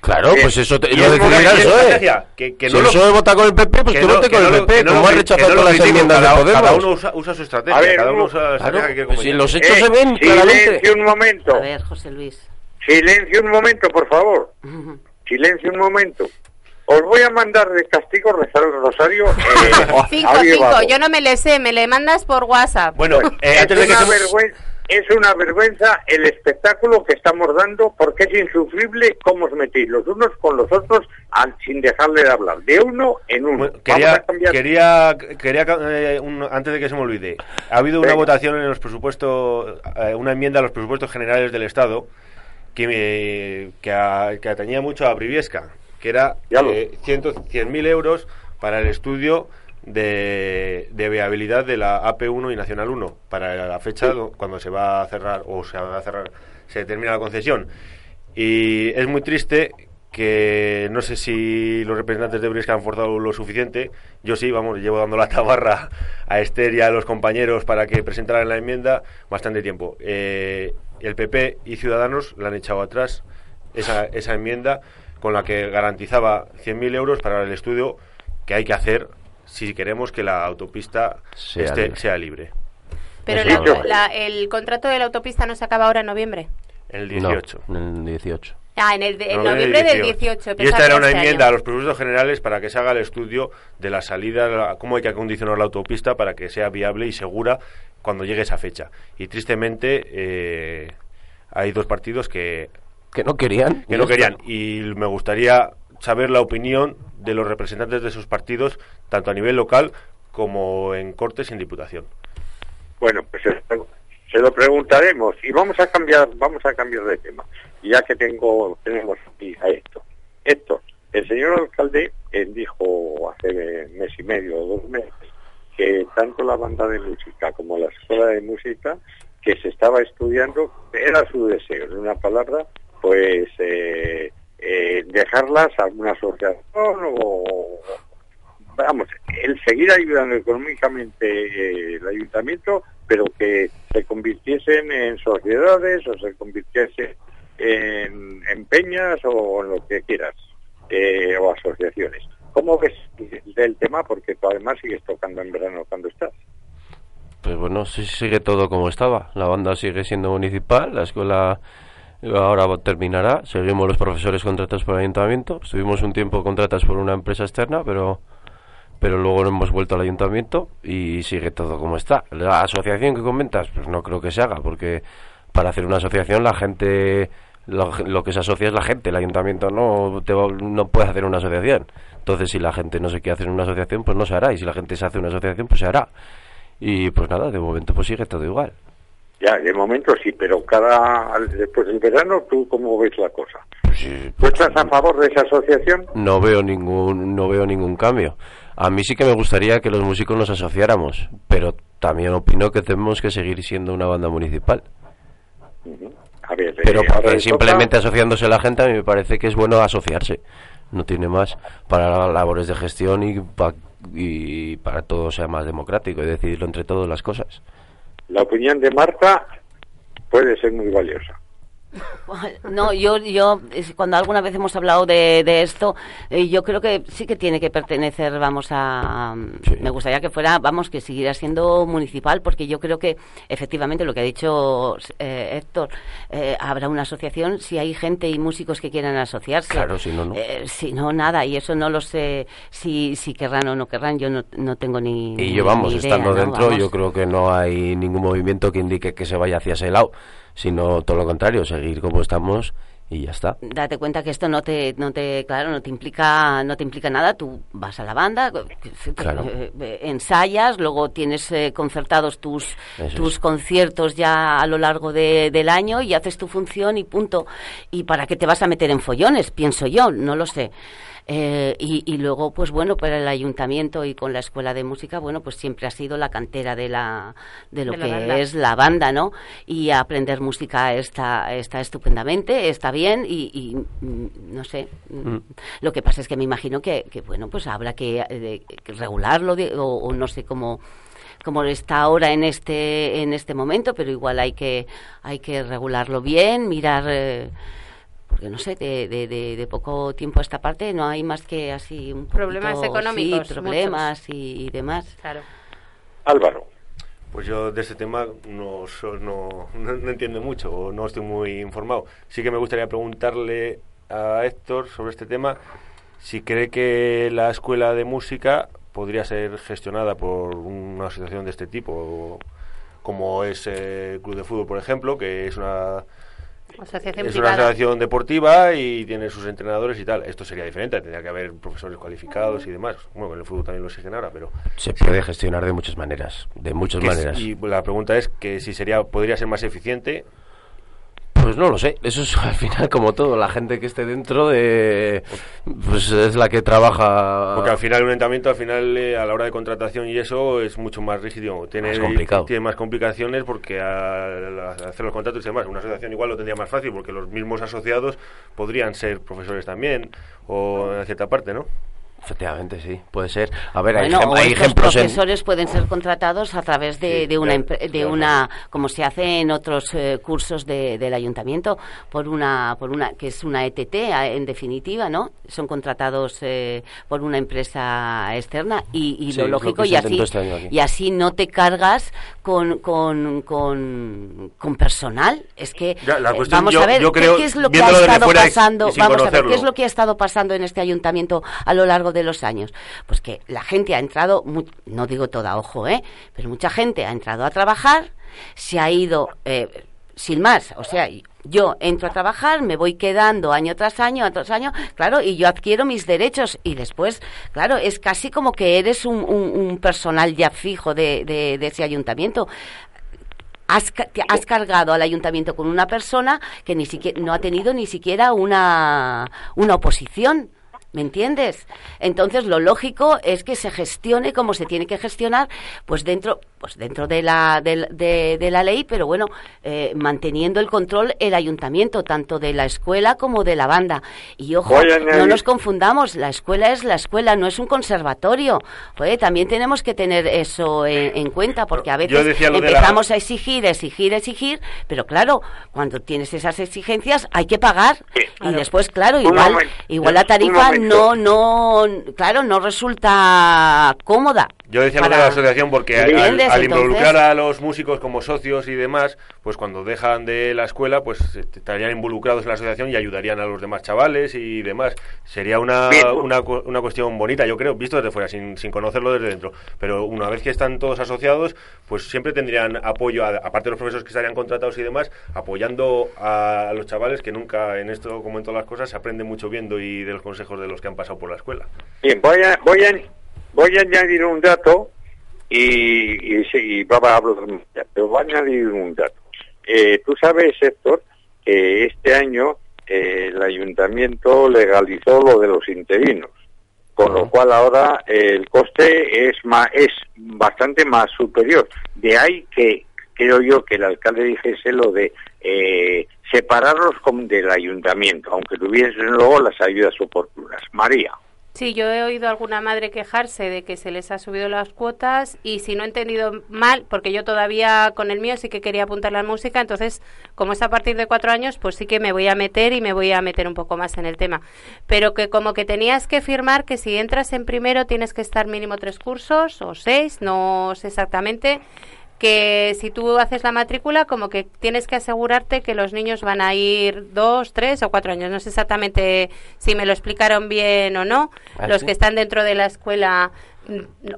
Claro, pues eso te, Y lo una el PSOE. estrategia, que- que si no el lo- PSOE vota con el PP, pues Que no- vote que con no el PP, no como ha rechazado no todas las enmiendas cada, de Podemos. Cada uno usa, usa su estrategia, A ver, cada uno un- usa la Claro, estrategia que pues si los hechos Eh, se ven claramente. silencio un momento. A ver, José Luis. Silencio un momento, por favor. Silencio un momento. Os voy a mandar de castigo rezar el rosario. Eh, (laughs) Cinco, cinco, yo no me le sé, me le mandas por WhatsApp. Bueno, eh, es, antes de que una se... vergüenza, es una vergüenza el espectáculo que estamos dando porque es insufrible cómo os metéis los unos con los otros al- sin dejarle de hablar. De uno en uno. Bueno, quería, quería, quería eh, un- antes de que se me olvide, ha habido una Venga. votación en los presupuestos, eh, una enmienda a los presupuestos generales del Estado que, me- que, a- que atañía mucho a Briviesca, que era eh, 100.000 euros para el estudio de, de viabilidad de la AP1 y Nacional 1 para la fecha do- cuando se va a cerrar o se va a cerrar, se termina la concesión. Y es muy triste que no sé si los representantes de Brisca han forzado lo suficiente. Yo sí, vamos, llevo dando la tabarra a Esther y a los compañeros para que presentaran la enmienda bastante tiempo. Eh, el PP y Ciudadanos la han echado atrás esa, esa enmienda con la que garantizaba 100.000 euros para el estudio que hay que hacer si queremos que la autopista Sea esté- libre. sea libre. Pero la- el contrato de la autopista no se acaba ahora en noviembre. El No, 18. en el 18. Ah, en, el de- en Noviembre noviembre del 18. Y pensaba esta era una este enmienda año. a los presupuestos generales para que se haga el estudio de la salida, la- cómo hay que acondicionar la autopista para que sea viable y segura cuando llegue esa fecha. Y tristemente eh, hay dos partidos que, Que no querían. que no querían. Y me gustaría saber la opinión de los representantes de esos partidos, tanto a nivel local como en Cortes y en Diputación. Bueno, pues se, se lo preguntaremos y vamos a cambiar, vamos a cambiar de tema. Ya que tengo, tenemos aquí a Héctor. Héctor, el señor alcalde eh, dijo hace mes y medio o dos meses que tanto la banda de música como la escuela de música que se estaba estudiando era su deseo, en una palabra, pues eh, eh, dejarlas a una asociación o vamos, el seguir ayudando económicamente eh, el ayuntamiento, pero que se convirtiesen en sociedades o se convirtiesen en, peñas o en lo que quieras, eh, o asociaciones. ¿Cómo ves del tema? Porque tú además sigues tocando en verano cuando estás. pues bueno, sigue todo como estaba. La banda sigue siendo municipal, la escuela ahora terminará. Seguimos los profesores contratados por el ayuntamiento. Estuvimos un tiempo contratados por una empresa externa, pero pero luego hemos vuelto al ayuntamiento y sigue todo como está. La asociación que comentas, pues no creo que se haga, porque para hacer una asociación la gente, lo, lo que se asocia es la gente, el ayuntamiento no, te va- no puede hacer una asociación. Entonces, si la gente no se quiere hacer una asociación, pues no se hará, y si la gente se hace una asociación, pues se hará. Y pues nada, de momento pues sigue todo igual. Ya, de momento sí, pero cada después del verano, ¿tú cómo ves la cosa? ¿Tú estás a favor de esa asociación? No veo ningún, no veo ningún cambio. A mí sí que me gustaría que los músicos nos asociáramos, pero también opino que tenemos que seguir siendo una banda municipal. A ver, Pero eh, porque simplemente toca- asociándose la gente a mí me parece que es bueno asociarse. No tiene más para labores de gestión y, pa- y para todo sea más democrático y decidirlo entre todos las cosas. La opinión de Marta puede ser muy valiosa. (laughs) No, yo, yo cuando alguna vez hemos hablado de, de esto, eh, yo creo que sí que tiene que pertenecer, vamos a, me gustaría que fuera, vamos, que siguiera siendo municipal, porque yo creo que efectivamente lo que ha dicho eh, Héctor, eh, habrá una asociación si hay gente y músicos que quieran asociarse. Claro, si no, no. Eh, si no, nada, y eso no lo sé si, si querrán o no querrán, yo no, no tengo ni. Y yo, vamos, ni idea, estando ¿no? dentro, Vamos. yo creo que no hay ningún movimiento que indique que se vaya hacia ese lado, sino todo lo contrario, seguir como estamos y ya está. date cuenta que esto no te no te claro no te implica no te implica nada tú vas a la banda eh, Claro. ensayas luego tienes eh, concertados tus Eso tus es. conciertos ya a lo largo de- del año y haces tu función y punto y para qué te vas a meter en follones pienso yo no lo sé Eh, y, y luego, pues bueno, para el ayuntamiento y con la escuela de música, bueno, pues siempre ha sido la cantera de la de lo De que es la banda, ¿no? Y aprender música está está estupendamente, está bien y, y, mm, no sé. mm, Lo que pasa es que me imagino que, que, bueno, pues habrá que, eh, de- que regularlo de- o, o no sé cómo como está ahora en este en este momento, pero igual hay que hay que regularlo bien, mirar eh, porque no sé, de, de, de, de poco tiempo a esta parte no hay más que así un Problemas poquito, económicos, sí, problemas y, y demás. Claro. Álvaro. Pues yo de este tema no, so- no, no, entiendo mucho o no estoy muy informado. Sí que me gustaría preguntarle a Héctor sobre este tema si cree que la escuela de música podría ser gestionada por una asociación de este tipo, o como es eh, el Club de Fútbol, por ejemplo, que es una Asociación es una privada. asociación deportiva y tiene sus entrenadores y tal. Esto sería diferente, tendría que haber profesores cualificados y demás. Bueno, con el fútbol también lo exigen ahora, pero Se puede gestionar de muchas maneras, de muchas es- maneras. Y la pregunta es que si sería podría ser más eficiente. Pues no lo sé, eso es (laughs) al final como todo, la gente que esté dentro de pues es la que trabaja Porque al final un ayuntamiento, al final eh, a la hora de contratación y eso es mucho más rígido. Tiene, Más complicado. Tiene más complicaciones porque al hacer los contratos y demás, una asociación igual lo tendría más fácil porque los mismos asociados podrían ser profesores también o en cierta parte, ¿no? Efectivamente, sí, puede ser. A ver, hay, Bueno, o hay estos ejemplos en... profesores pueden ser contratados a través de, Sí, de una claro, de claro, una como se hace en otros eh, cursos de- del ayuntamiento por una por una que es una ETT en definitiva, ¿no? Son contratados eh, por una empresa externa y, y Sí, lo lógico y así este y así no te cargas con con, con, con personal. Es que Ya, la eh, cuestión, vamos yo- a ver yo ¿qué- creo, qué, es lo que ha estado pasando. Vamos a ver qué es lo que ha estado pasando en este ayuntamiento a lo largo de los años. Pues que la gente ha entrado, no digo toda, ojo, ¿eh? pero mucha gente ha entrado a trabajar, se ha ido eh, sin más, o sea, yo entro a trabajar, me voy quedando año tras año, tras año, claro, y yo adquiero mis derechos y después, claro, es casi como que eres un, un- personal ya fijo de, de- de ese ayuntamiento. Has, has cargado al ayuntamiento con una persona que ni siquiera no ha tenido ni siquiera una, una oposición. ¿Me entiendes? Entonces lo lógico es que se gestione como se tiene que gestionar, pues dentro, pues dentro de la, del- de, de la ley, pero bueno, eh, manteniendo el control el ayuntamiento, tanto de la escuela como de la banda. Y ojo, no nos confundamos, la escuela es la escuela, no es un conservatorio. Oye, también tenemos que tener eso en, en cuenta, porque a veces de la- empezamos a exigir, exigir, exigir, pero claro, cuando tienes esas exigencias hay que pagar. Y después, claro, igual, igual la tarifa. No, no, claro, no resulta cómoda. Yo decía lo de para- la asociación porque al, involucrar a los músicos como socios y demás, pues cuando dejan de la escuela, pues eh, estarían involucrados en la asociación y ayudarían a los demás chavales y demás. Sería una, una, una cuestión bonita, yo creo, visto desde fuera, sin, sin conocerlo desde dentro. Pero una vez que están todos asociados, pues siempre tendrían apoyo, a- aparte de los profesores que estarían contratados y demás, apoyando a, a los chavales que nunca, en esto como en todas las cosas, se aprende mucho viendo y de los consejos de los que han pasado por la escuela. Bien, voy a, voy a, voy a añadir un dato y, y, y va a hablar, pero voy a añadir un dato. Eh, Tú sabes, Héctor, que este año eh, el ayuntamiento legalizó lo de los interinos, con lo cual ahora eh, el coste es más, es bastante más superior. De ahí que creo yo que el alcalde dijese lo de eh, separarlos con- del ayuntamiento, aunque tuviesen luego las ayudas oportunas. María. Sí, yo he oído a alguna madre quejarse de que se les ha subido las cuotas y si no he entendido mal, porque yo todavía con el mío sí que quería apuntar la música, entonces como es a partir de cuatro años, pues sí que me voy a meter y me voy a meter un poco más en el tema. Pero que como que tenías que firmar que si entras en primero tienes que estar mínimo tres cursos o seis, no sé exactamente que si tú haces la matrícula, como que tienes que asegurarte que los niños van a ir dos, tres o cuatro años. No sé exactamente si me lo explicaron bien o no. ¿Ah, los sí? que están dentro de la escuela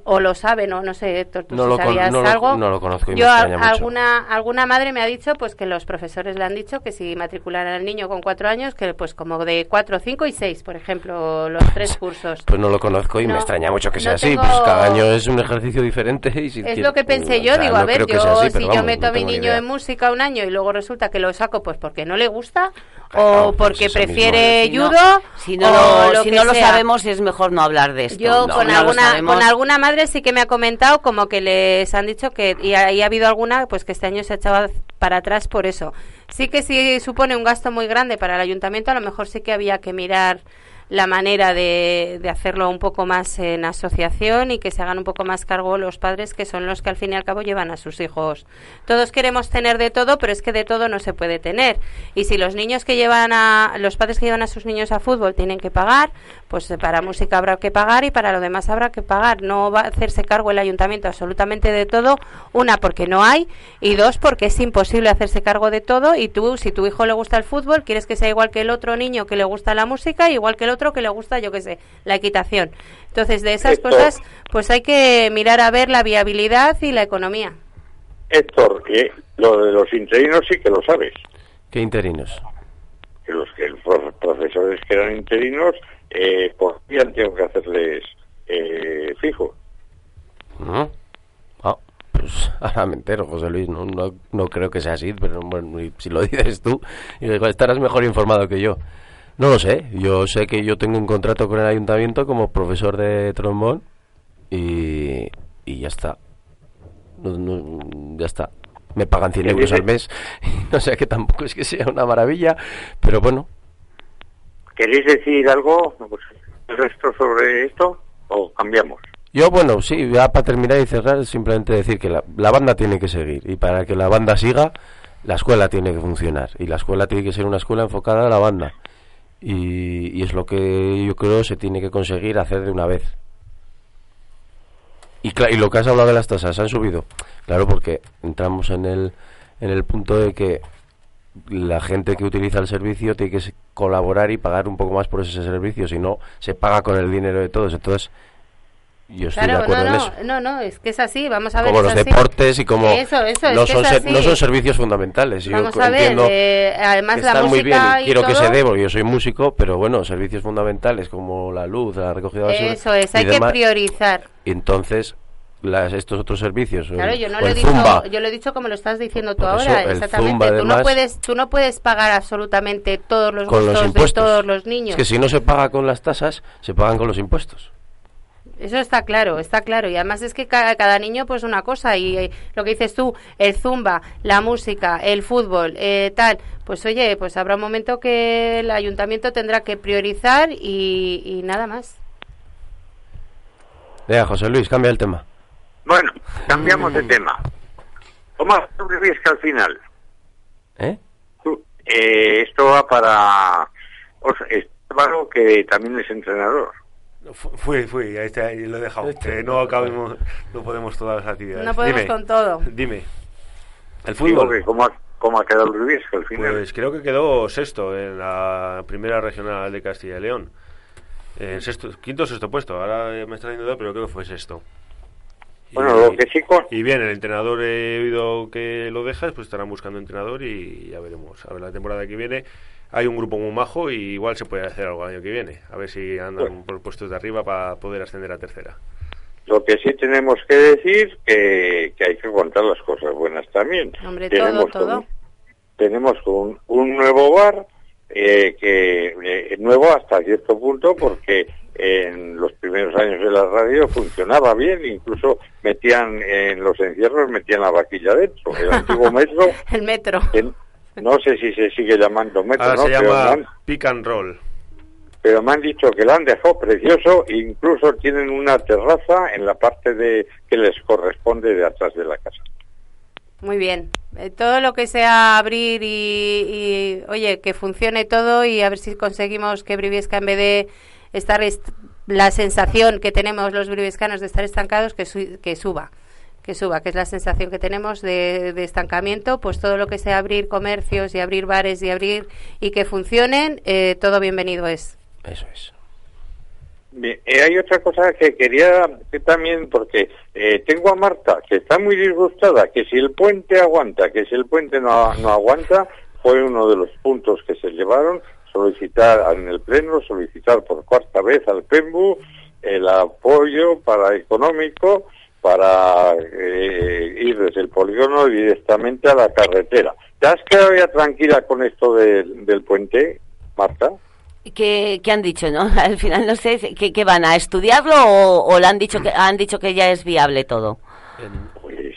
o lo saben o no sé, Héctor, tú No si lo con- sabías lo- algo. no lo conozco y Yo a- extraña mucho. alguna alguna madre me ha dicho pues que los profesores le han dicho que si matricularan al niño con cuatro años, que pues como de cuatro, cinco y seis, por ejemplo, los tres cursos. Pues no lo conozco y No, me extraña mucho que sea no así. tengo- Pues cada año es un ejercicio diferente y si Es lo que pensé o yo, sea, digo, a ver, yo así, si yo meto no a mi niño idea. en música un año y luego resulta que lo saco pues porque no le gusta o pues porque prefiere Si no- judo si no, o lo, lo si que no lo sea. sabemos es mejor no hablar de esto. Yo No, con no lo alguna sabemos. Con alguna madre sí que me ha comentado como que les han dicho que y ha, y ha habido alguna pues que este año se ha echado para atrás por eso. Sí que sí supone un gasto muy grande para el ayuntamiento, a lo mejor sí que había que mirar la manera de, de hacerlo un poco más en asociación y que se hagan un poco más cargo los padres que son los que al fin y al cabo llevan a sus hijos. Todos queremos tener de todo, pero es que de todo no se puede tener. Y si los niños que llevan a los padres que llevan a sus niños a fútbol tienen que pagar, pues para música habrá que pagar y para lo demás habrá que pagar. No va a hacerse cargo el ayuntamiento absolutamente de todo, una porque no hay y dos porque es imposible hacerse cargo de todo y tú si tu hijo le gusta el fútbol, quieres que sea igual que el otro niño que le gusta la música, igual que el otro que le gusta, yo qué sé, la equitación. Entonces, de esas cosas, pues hay que mirar a ver la viabilidad y la economía. Héctor, que lo de los interinos sí que lo sabes. ¿Qué interinos? Que los que los prof- profesores que eran interinos, eh, por día tengo que hacerles eh, fijo. ¿No? Ah, pues ahora me entero, José Luis. No, no, no creo que sea así, pero bueno, y si lo (laughs) dices tú, igual estarás mejor informado que yo. No lo sé. Yo sé que yo tengo un contrato con el ayuntamiento como profesor de trombón y, y ya está. No- no- ya está. Me pagan 100 ¿Qué euros al mes. (laughs) No sé que tampoco es que sea una maravilla, pero bueno. ¿Queréis decir algo pues, el resto sobre esto o cambiamos? Yo, bueno, sí, ya para terminar y cerrar, simplemente decir que la, la banda tiene que seguir. Y para que la banda siga, la escuela tiene que funcionar. Y la escuela tiene que ser una escuela enfocada a la banda. Y, y es lo que yo creo se tiene que conseguir hacer de una vez. Y, y lo que has hablado de las tasas, han subido. Claro, porque entramos en el, en el punto de que la gente que utiliza el servicio tiene que colaborar y pagar un poco más por ese servicio. Si no, se paga con el dinero de todos. Entonces, yo estoy de Claro, acuerdo no, en no, eso. no, no, es que es así, vamos a ver. Como los así. deportes y como Eso, eso, es no, que son ser- no son servicios fundamentales. Yo Vamos co- a ver, eh, además que la están muy bien música y y quiero que todo- se dé porque yo soy músico, pero bueno, servicios fundamentales como la luz, la recogida de basura Eso es, hay que demás, priorizar. y entonces las, estos otros servicios, Claro, el- yo no lo he dicho, Zumba, yo lo he dicho como lo estás diciendo tú Por ahora, exactamente. Zumba, tú no puedes, tú no puedes pagar absolutamente todos los con los gustos de impuestos. todos los niños. Es que si no se paga con las tasas, se pagan con los impuestos. Eso está claro, está claro. Y además es que cada, cada niño pues una cosa. Y eh, lo que dices tú, el zumba, la música, el fútbol, eh, tal. Pues oye, pues habrá un momento que el ayuntamiento tendrá que priorizar y, y nada más. Venga, José Luis, cambia el tema. Bueno, cambiamos de tema. ¿Cómo sobrevivís que al final? ¿Eh? Tú, eh, esto va para... os- es- Álvaro, que también es entrenador. Fu- Fui, fui, ahí, está, ahí lo he dejado. que no acabemos, no podemos todas las actividades. No podemos Dime, con todo. Dime. El fútbol. ¿Cómo ha, cómo ha quedado el al final? Pues creo que quedó sexto en la primera regional de Castilla y León. En sexto, quinto o sexto puesto. Ahora me está diciendo, pero creo que fue sexto. Bueno, lo que sí con- Y bien, el entrenador he oído que lo dejas, pues estarán buscando entrenador y ya veremos. A ver, la temporada que viene hay un grupo muy majo y igual se puede hacer algo el año que viene. A ver si andan por puestos de arriba para poder ascender a tercera. Lo que sí tenemos que decir que, que hay que contar las cosas buenas también. Hombre, tenemos todo, todo. con- tenemos un, un nuevo bar eh, que eh, nuevo hasta cierto punto porque en los primeros años de la radio funcionaba bien, incluso metían en los encierros metían la vaquilla dentro. El antiguo (laughs) metro, El metro. No sé si se sigue llamando metro, Ahora ¿no? se Pero me llama han- pick and roll. pero me han dicho que lo han dejado precioso, incluso tienen una terraza en la parte de que les corresponde de atrás de la casa. Muy bien. Eh, todo lo que sea abrir y, y, oye, que funcione todo y a ver si conseguimos que Briviesca, en vez de estar est- la sensación que tenemos los briviescanos de estar estancados, que, su- que suba. Que suba, que es la sensación que tenemos de, de estancamiento, pues todo lo que sea abrir comercios y abrir bares y abrir y que funcionen, eh, todo bienvenido es. Eso es. Bien, eh, hay otra cosa que quería que también, porque eh, tengo a Marta, que está muy disgustada, que si el puente aguanta, que si el puente no, no aguanta, fue uno de los puntos que se llevaron, solicitar en el Pleno, solicitar por cuarta vez al PEMBU el apoyo para económico para eh, ir desde el polígono directamente a la carretera. ¿Te has quedado ya tranquila con esto del- del puente, Marta? ¿Qué, qué han dicho, no? (laughs) Al final no sé, ¿qué, qué van a estudiarlo o, o le han dicho que han dicho que ya es viable todo?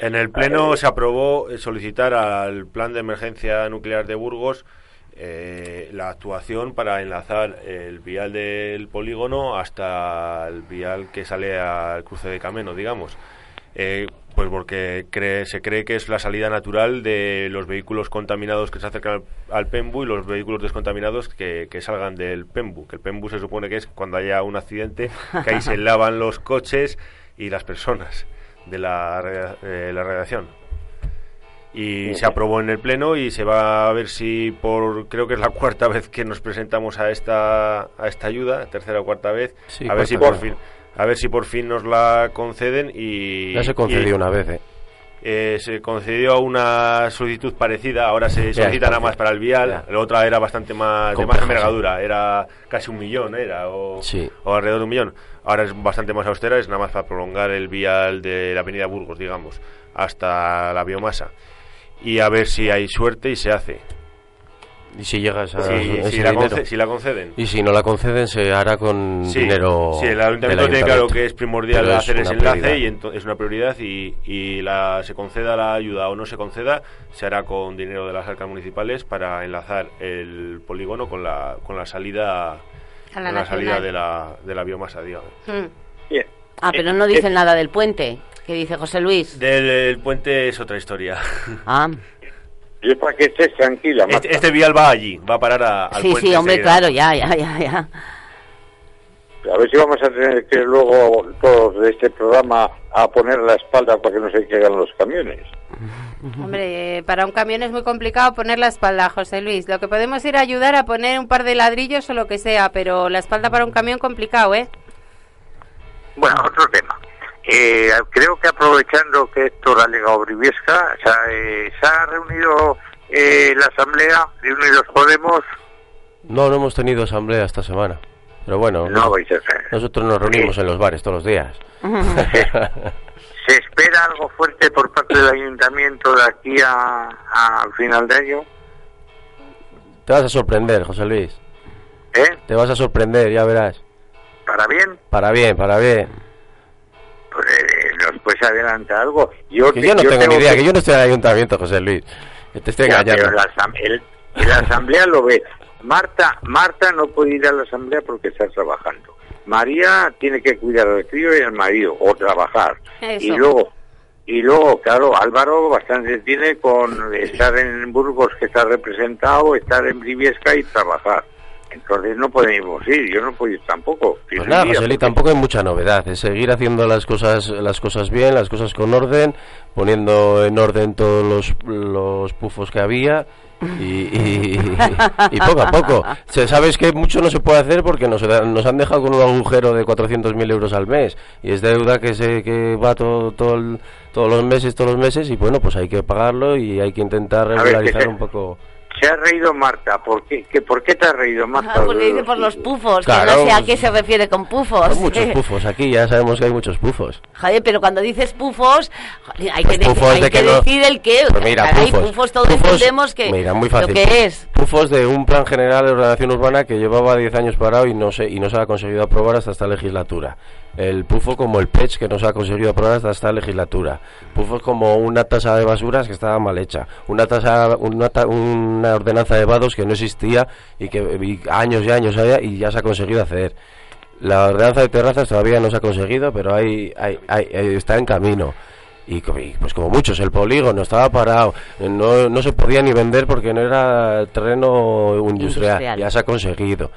En el Pleno se aprobó eh, solicitar al Plan de Emergencia Nuclear de Burgos eh, la actuación para enlazar el vial del polígono hasta el vial que sale al cruce de Cameno, digamos. Eh, pues porque cree- se cree que es la salida natural de los vehículos contaminados que se acercan al, al PEMBU y los vehículos descontaminados que, que salgan del PEMBU. Que el PEMBU se supone que es cuando haya un accidente, que ahí se (laughs) lavan los coches y las personas de la, eh, la radiación. Y se aprobó en el Pleno y se va a ver si por, creo que es la (laughs) cuarta vez que nos presentamos a esta, a esta ayuda, tercera o cuarta vez, Sí, a ver si por fin, a ver si por fin nos la conceden y... Ya se concedió y- una vez, ¿eh? eh, se concedió una solicitud parecida, ahora se solicita nada más para el vial, ya. la otra era bastante más de más Compleja, sí. envergadura, era casi un millón, era o, Sí. o alrededor de un millón. Ahora es bastante más austera, es nada más para prolongar el vial de la Avenida Burgos, digamos, hasta la biomasa. Y a ver si hay suerte y se hace. Y si llegas a Sí, ese si, la dinero. conce- si la conceden. Y si no la conceden, se hará con Sí, dinero. Sí, el ayuntamiento tiene claro que es primordial Pero es hacer ese enlace y es una prioridad y, y la, se conceda la ayuda o no se conceda, se hará con dinero de las arcas municipales para enlazar el polígono con la, con la salida, A con la la salida de la, de la biomasa, digamos. Mm. Bien. Ah, pero no dicen nada del puente, que dice José Luis. Del el puente es otra historia. Ah, (laughs) Y es para que estés tranquila, Marta. Este, este vial va allí, va a parar a- al sí, puente. sí, hombre, enseguida. claro, ya, ya, ya, ya. A ver si vamos a tener que luego todos de este programa a poner la espalda para que no se caigan los camiones. Hombre, eh, para un camión es muy complicado poner la espalda, José Luis. Lo que podemos ir a ayudar a poner un par de ladrillos o lo que sea, pero la espalda para un camión complicado, ¿eh? Bueno, otro tema. Eh, creo que aprovechando que Héctor ha Briviesca, ha, eh, se ha reunido eh, la asamblea de Unidos Podemos. No, no hemos tenido asamblea esta semana. Pero bueno, No nosotros nos reunimos en los bares todos los días. (laughs) ¿Se espera algo fuerte por parte del ayuntamiento de aquí a, a- al final de año? Te vas a sorprender, José Luis. ¿Eh? Te vas a sorprender, ya verás. ¿Para bien? Para bien, para bien. Eh, nos puedes adelantar algo. Yo, Que yo no tengo ni idea, que- que yo no estoy en el ayuntamiento, José Luis. Que te estoy Ya, engañando. pero la, el- la asamblea lo ve. Marta, Marta no puede ir a la asamblea porque está trabajando. María tiene que cuidar al crío y al marido o trabajar. Eso. Y luego, y luego, claro, Álvaro bastante tiene con estar en Burgos que está representado, estar en Briviesca y trabajar. Entonces no podemos ir, yo no puedo ir tampoco. Pues nada, José Luis, porque- tampoco hay mucha novedad. Es seguir haciendo las cosas, las cosas bien, las cosas con orden, poniendo en orden todos los, los pufos que había y, y- y poco a poco. Se- Sabes que mucho no se puede hacer porque nos, nos han dejado con un agujero de 400.000 euros al mes y es deuda que se que va todo, todo el- todos los meses, todos los meses y bueno, pues hay que pagarlo y hay que intentar ver, que regularizar se- un poco. Se ha reído Marta. ¿Por qué, ¿Que ¿Por qué te has reído, Marta? Ah, porque dice por los pufos, que Claro, no sé a pues- qué se refiere con pufos. Hay muchos (laughs) pufos aquí, ya sabemos que hay muchos pufos. Joder, pero cuando dices pufos, hay Pues que, de- pufos hay de que que no- decir el qué. Pues mira, Caray, pufos. pufos todos Pufos, entendemos que mira, muy fácil. lo que es. Pufos de un plan general de ordenación urbana que llevaba 10 años parado y no se y no se ha conseguido aprobar hasta esta legislatura. El pufo como el PECH que no se ha conseguido aprobar hasta esta legislatura. Pufos como una tasa de basuras que estaba mal hecha. Una tasa una, ta- una ordenanza de vados que no existía y que y años y años había y ya se ha conseguido hacer. La ordenanza de terrazas todavía no se ha conseguido, pero hay, hay, hay- hay- está en camino. Y, pues como muchos, el polígono estaba parado, no, no se podía ni vender porque no era terreno industrial, Industrial. ya se ha conseguido.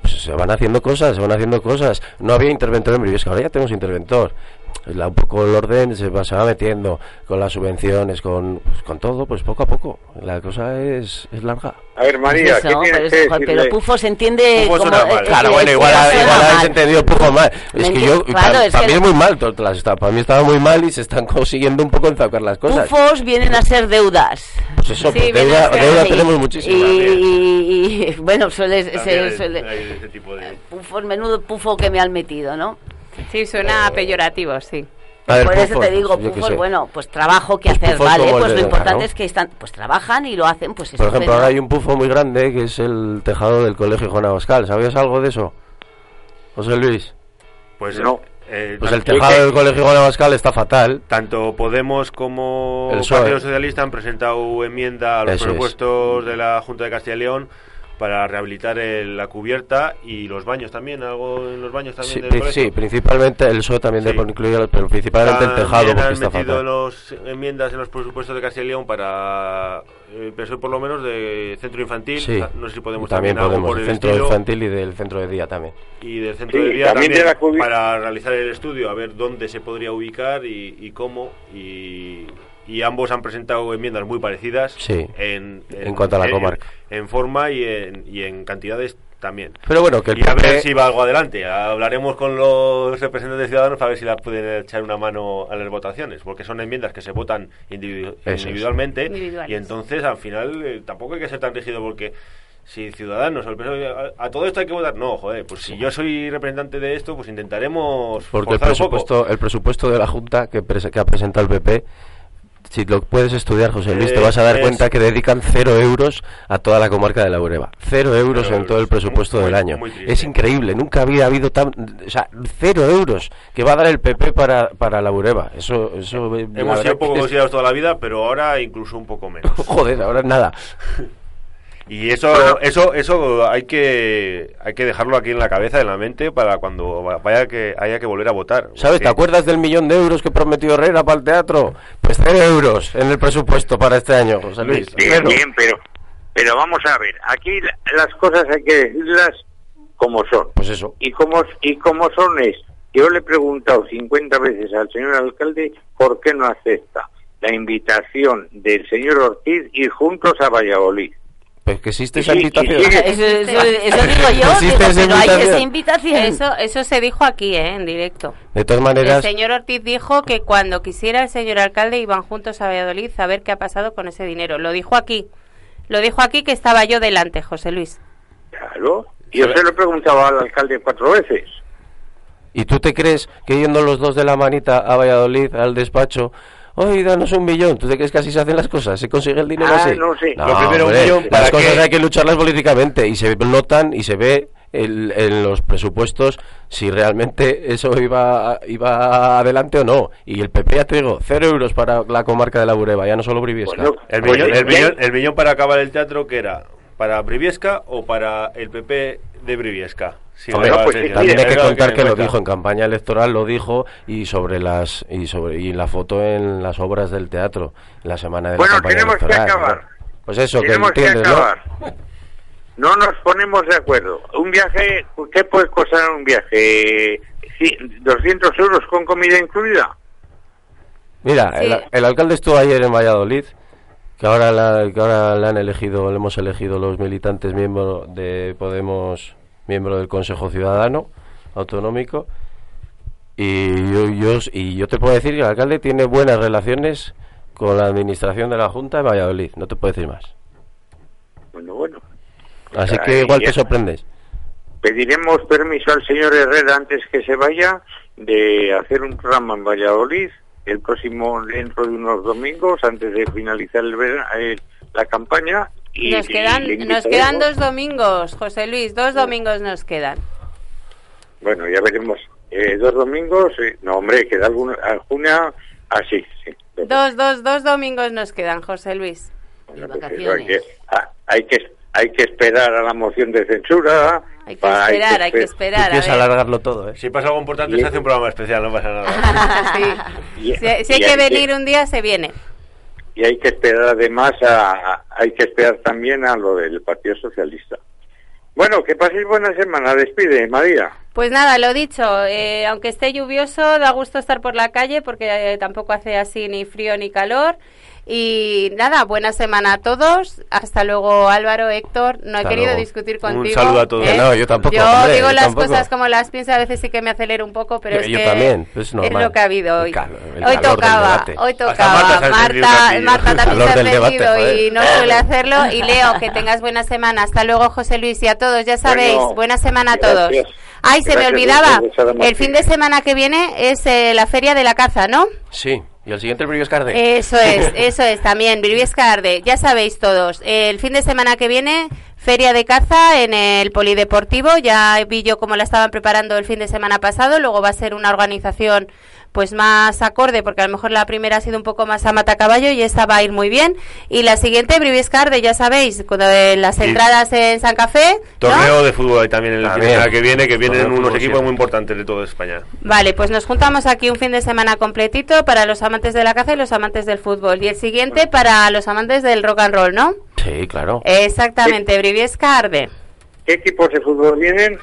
Pues se van haciendo cosas, se van haciendo cosas. No había interventor en Briviesca, ahora ya tenemos interventor. La- un poco el orden se va, se va metiendo con las subvenciones, con, pues, con todo, pues poco a poco. La cosa es, es larga. A ver, María, Eso, ¿qué tienes pero, que eso, pero pufo se entiende Pufo como... suena mal. Claro, bueno, pufo igual, igual habéis entendido un poco mal. Es que yo, claro, pa- es para que mí es muy mal, para mí estaba muy mal y se están consiguiendo un poco enzacar las cosas. Pufos vienen a ser deudas. Pues eso, Sí, pues deuda, ser- tenemos muchísima. Y, y- y, (laughs) bueno, suele, se- También hay- suele- hay ese tipo de- pufos, menudo pufo que me han metido, ¿no? Sí, suena peyorativo, sí. A ver, Por eso te digo, pufos, bueno, pues trabajo que Pues hacer, pufos ¿vale? Pues lo importante es que están, pues trabajan y lo hacen, pues Por ejemplo, ahora hay un pufo muy grande que es el tejado del colegio Juan Abascal. ¿Sabías algo de eso? José Luis. Pues No. eh, Pues el tejado del colegio Juan Abascal está fatal. Tanto Podemos como El. Partido Socialista han presentado enmienda a los Eso es. presupuestos de la Junta de Castilla y León para rehabilitar el- la cubierta y los baños también, algo en los baños también Sí, del pri- colegio. sí, principalmente el PSOE también Sí. debe incluir, pero principalmente el tejado También porque han está metido fatal. los enmiendas en los presupuestos de Castilla y León para el PSOE por lo menos de centro infantil. Sí, No sé si podemos también algo podemos, por el centro estilo. infantil y del centro de día también. y del centro Sí, de día también también, de para realizar el estudio, a ver dónde se podría ubicar y, y cómo. Y, y ambos han presentado enmiendas muy parecidas Sí, en, en cuanto a la comarca. En, forma y en, y en cantidades también. Pero bueno, que el y a ver si va algo adelante. Hablaremos con los representantes de Ciudadanos para ver si la pueden echar una mano a las votaciones, porque son enmiendas que se votan individu- Eso individualmente y entonces al final eh, tampoco hay que ser tan rígido porque si Ciudadanos o el PSOE, a, a todo esto hay que votar, no, joder, pues si yo soy representante de esto, pues intentaremos Porque el forzar un poco. presupuesto, el presupuesto de la Junta que, que ha presentado el PP, si lo puedes estudiar, José Luis, te Eh, vas a dar es- cuenta que dedican cero euros a toda la comarca de la Ureba. Cero euros Cero en todo el presupuesto Muy- del año. muy. Es increíble, nunca había habido tan... O sea, cero euros que va a dar el PP para, para la Ureba. Eso, eso Hemos sido poco que es- considerados toda la vida, pero ahora incluso un poco menos. (laughs) Joder, ahora nada. (laughs) Y eso, eso, eso hay que, hay que dejarlo aquí en la cabeza, en la mente, para cuando vaya que haya que volver a votar. ¿Sabes? ¿Te acuerdas del millón de euros que prometió Herrera para el teatro? Pues cero euros en el presupuesto para este año, José Luis. Bien, pero, pero vamos a ver, aquí la- las cosas hay que decirlas como son. Pues eso. Y como, y como son es, yo le he preguntado 50 veces al señor alcalde por qué no acepta la invitación del señor Ortiz ir juntos a Valladolid. Pues que existe esa invitación. Eso, eso- eso digo yo, Existe digo, esa pero hay invitación. esa invitación. Eso, eso se dijo aquí, ¿eh? En directo. De todas El maneras, señor Ortiz dijo que cuando quisiera el señor alcalde iban juntos a Valladolid a ver qué ha pasado con ese dinero. Lo dijo aquí. Lo dijo aquí que estaba yo delante, José Luis. Claro. Yo se lo he preguntado al alcalde cuatro veces. ¿y tú te crees que yendo los dos de la manita a Valladolid, al despacho, oye, danos un millón, ¿tú te crees que así se hacen las cosas? ¿Se consigue el dinero Ah, así? no sé. Lo primero, un millón, ¿para las cosas hay que lucharlas políticamente y se notan y se ve el- en los presupuestos si realmente eso iba, iba adelante o no. Y el PP ya te digo, cero euros para la comarca de la Bureba, ya no solo Briviesca. Bueno, El Pues millón, sí, el, millón, el millón para acabar el teatro, que era? ¿Para Briviesca o para el PP de Briviesca? Sí, Hombre, pues sí, También hay que contar que lo cuenta. dijo en campaña electoral, lo dijo y sobre las y sobre y la foto en las obras del teatro la semana de Bueno, la campaña tenemos que electoral. acabar. Pues eso, Tenemos que que entiendes, ¿no? acabar. no nos ponemos de acuerdo. Un viaje, ¿qué puede costar un viaje? Sí, ¿200 euros con comida incluida? Mira, Sí. el, el alcalde estuvo ayer en Valladolid, que ahora, la- que ahora le han elegido, le hemos elegido los militantes miembros de Podemos, miembro del Consejo Ciudadano Autonómico. Y yo, yo, y yo te puedo decir que el alcalde tiene buenas relaciones con la administración de la Junta de Valladolid, no te puedo decir más. Bueno, bueno. Así que igual te sorprendes. Pediremos permiso al señor Herrera antes que se vaya de hacer un programa en Valladolid el próximo, dentro de unos domingos, antes de finalizar el eh, la campaña. Y, Nos quedan, y nos quedan dos domingos, José Luis, dos domingos nos quedan. Bueno, ya veremos. Eh, dos domingos, eh, no hombre, queda alguna, alguna, ah, sí, sí. Dos, dos, dos domingos nos quedan, José Luis. Bueno, pues eso hay, que, ah, hay que hay que esperar a la moción de censura. Hay que pa- esperar, hay que esperar. a ver. alargarlo todo, ¿eh? Si pasa algo importante, Y- se hace un programa especial, no pasa nada. (laughs) Sí. Y- Si, si hay y que venir un día, se viene. Y hay que esperar además a, hay que esperar también a lo del Partido Socialista. Bueno, que paséis buena semana. Despide, María. Pues nada, lo dicho, eh, aunque esté lluvioso, da gusto estar por la calle porque eh, tampoco hace así ni frío ni calor. Y nada, buena semana a todos. Hasta luego, Álvaro, Héctor. No he querido luego. discutir Un contigo. saludo a todos. ¿eh? No, yo tampoco, Yo hombre, digo yo las tampoco. cosas como las pienso, a veces sí que me acelero un poco, pero Yo- es yo que también, es normal. lo que ha habido hoy. hoy tocaba, hoy tocaba. Marta un Marta, también se ha (laughs) debate, y no suele hacerlo. (laughs) Y Leo, que tengas buena semana. Hasta luego, José Luis, y a todos, ya sabéis, Bueno, buena semana a todos. gracias. Ay, se me olvidaba. El fin de semana que viene es eh, la Feria de la Caza, ¿no? Sí, y el siguiente premio es Carde. Eso es, (laughs) eso es también, Briviescarde. Ya sabéis todos, el fin de semana que viene, Feria de Caza en el Polideportivo. Ya vi yo cómo la estaban preparando el fin de semana pasado. Luego va a ser una organización pues más acorde, porque a lo mejor la primera ha sido un poco más a matacaballo y esta va a ir muy bien. Y la siguiente, Briviescarde, ya sabéis, con eh, las entradas en San Café. ¿no? Torneo de fútbol ahí también el fin de semana que viene, que vienen Torneo unos fútbol equipos muy importantes de toda España. Vale, pues nos juntamos aquí un fin de semana completito para los amantes de la caza y los amantes del fútbol. Y el siguiente para los amantes del rock and roll, ¿no? Sí, claro. Exactamente, Briviesca Arde. ¿Qué equipos de fútbol vienen?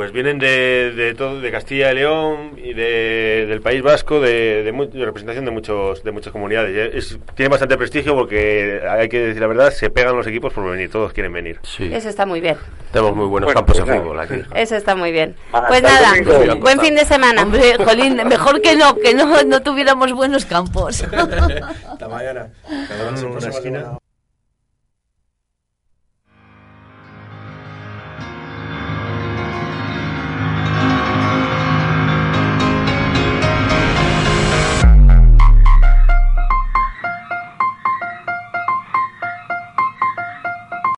Pues vienen de, de todo, de Castilla y León y de, del País Vasco, de, de mu- de representación de muchos de muchas comunidades. Es, tiene bastante prestigio porque hay que decir la verdad, se pegan los equipos por venir, todos quieren venir. Sí. Eso está muy bien. Tenemos muy buenos Bueno, campos pues de nada. fútbol aquí. Eso está muy bien. Hasta Pues nada, domingo. buen fin de semana. Hombre, Jolín, mejor que no, que no, no tuviéramos buenos campos. (laughs) Hasta mañana. una esquina.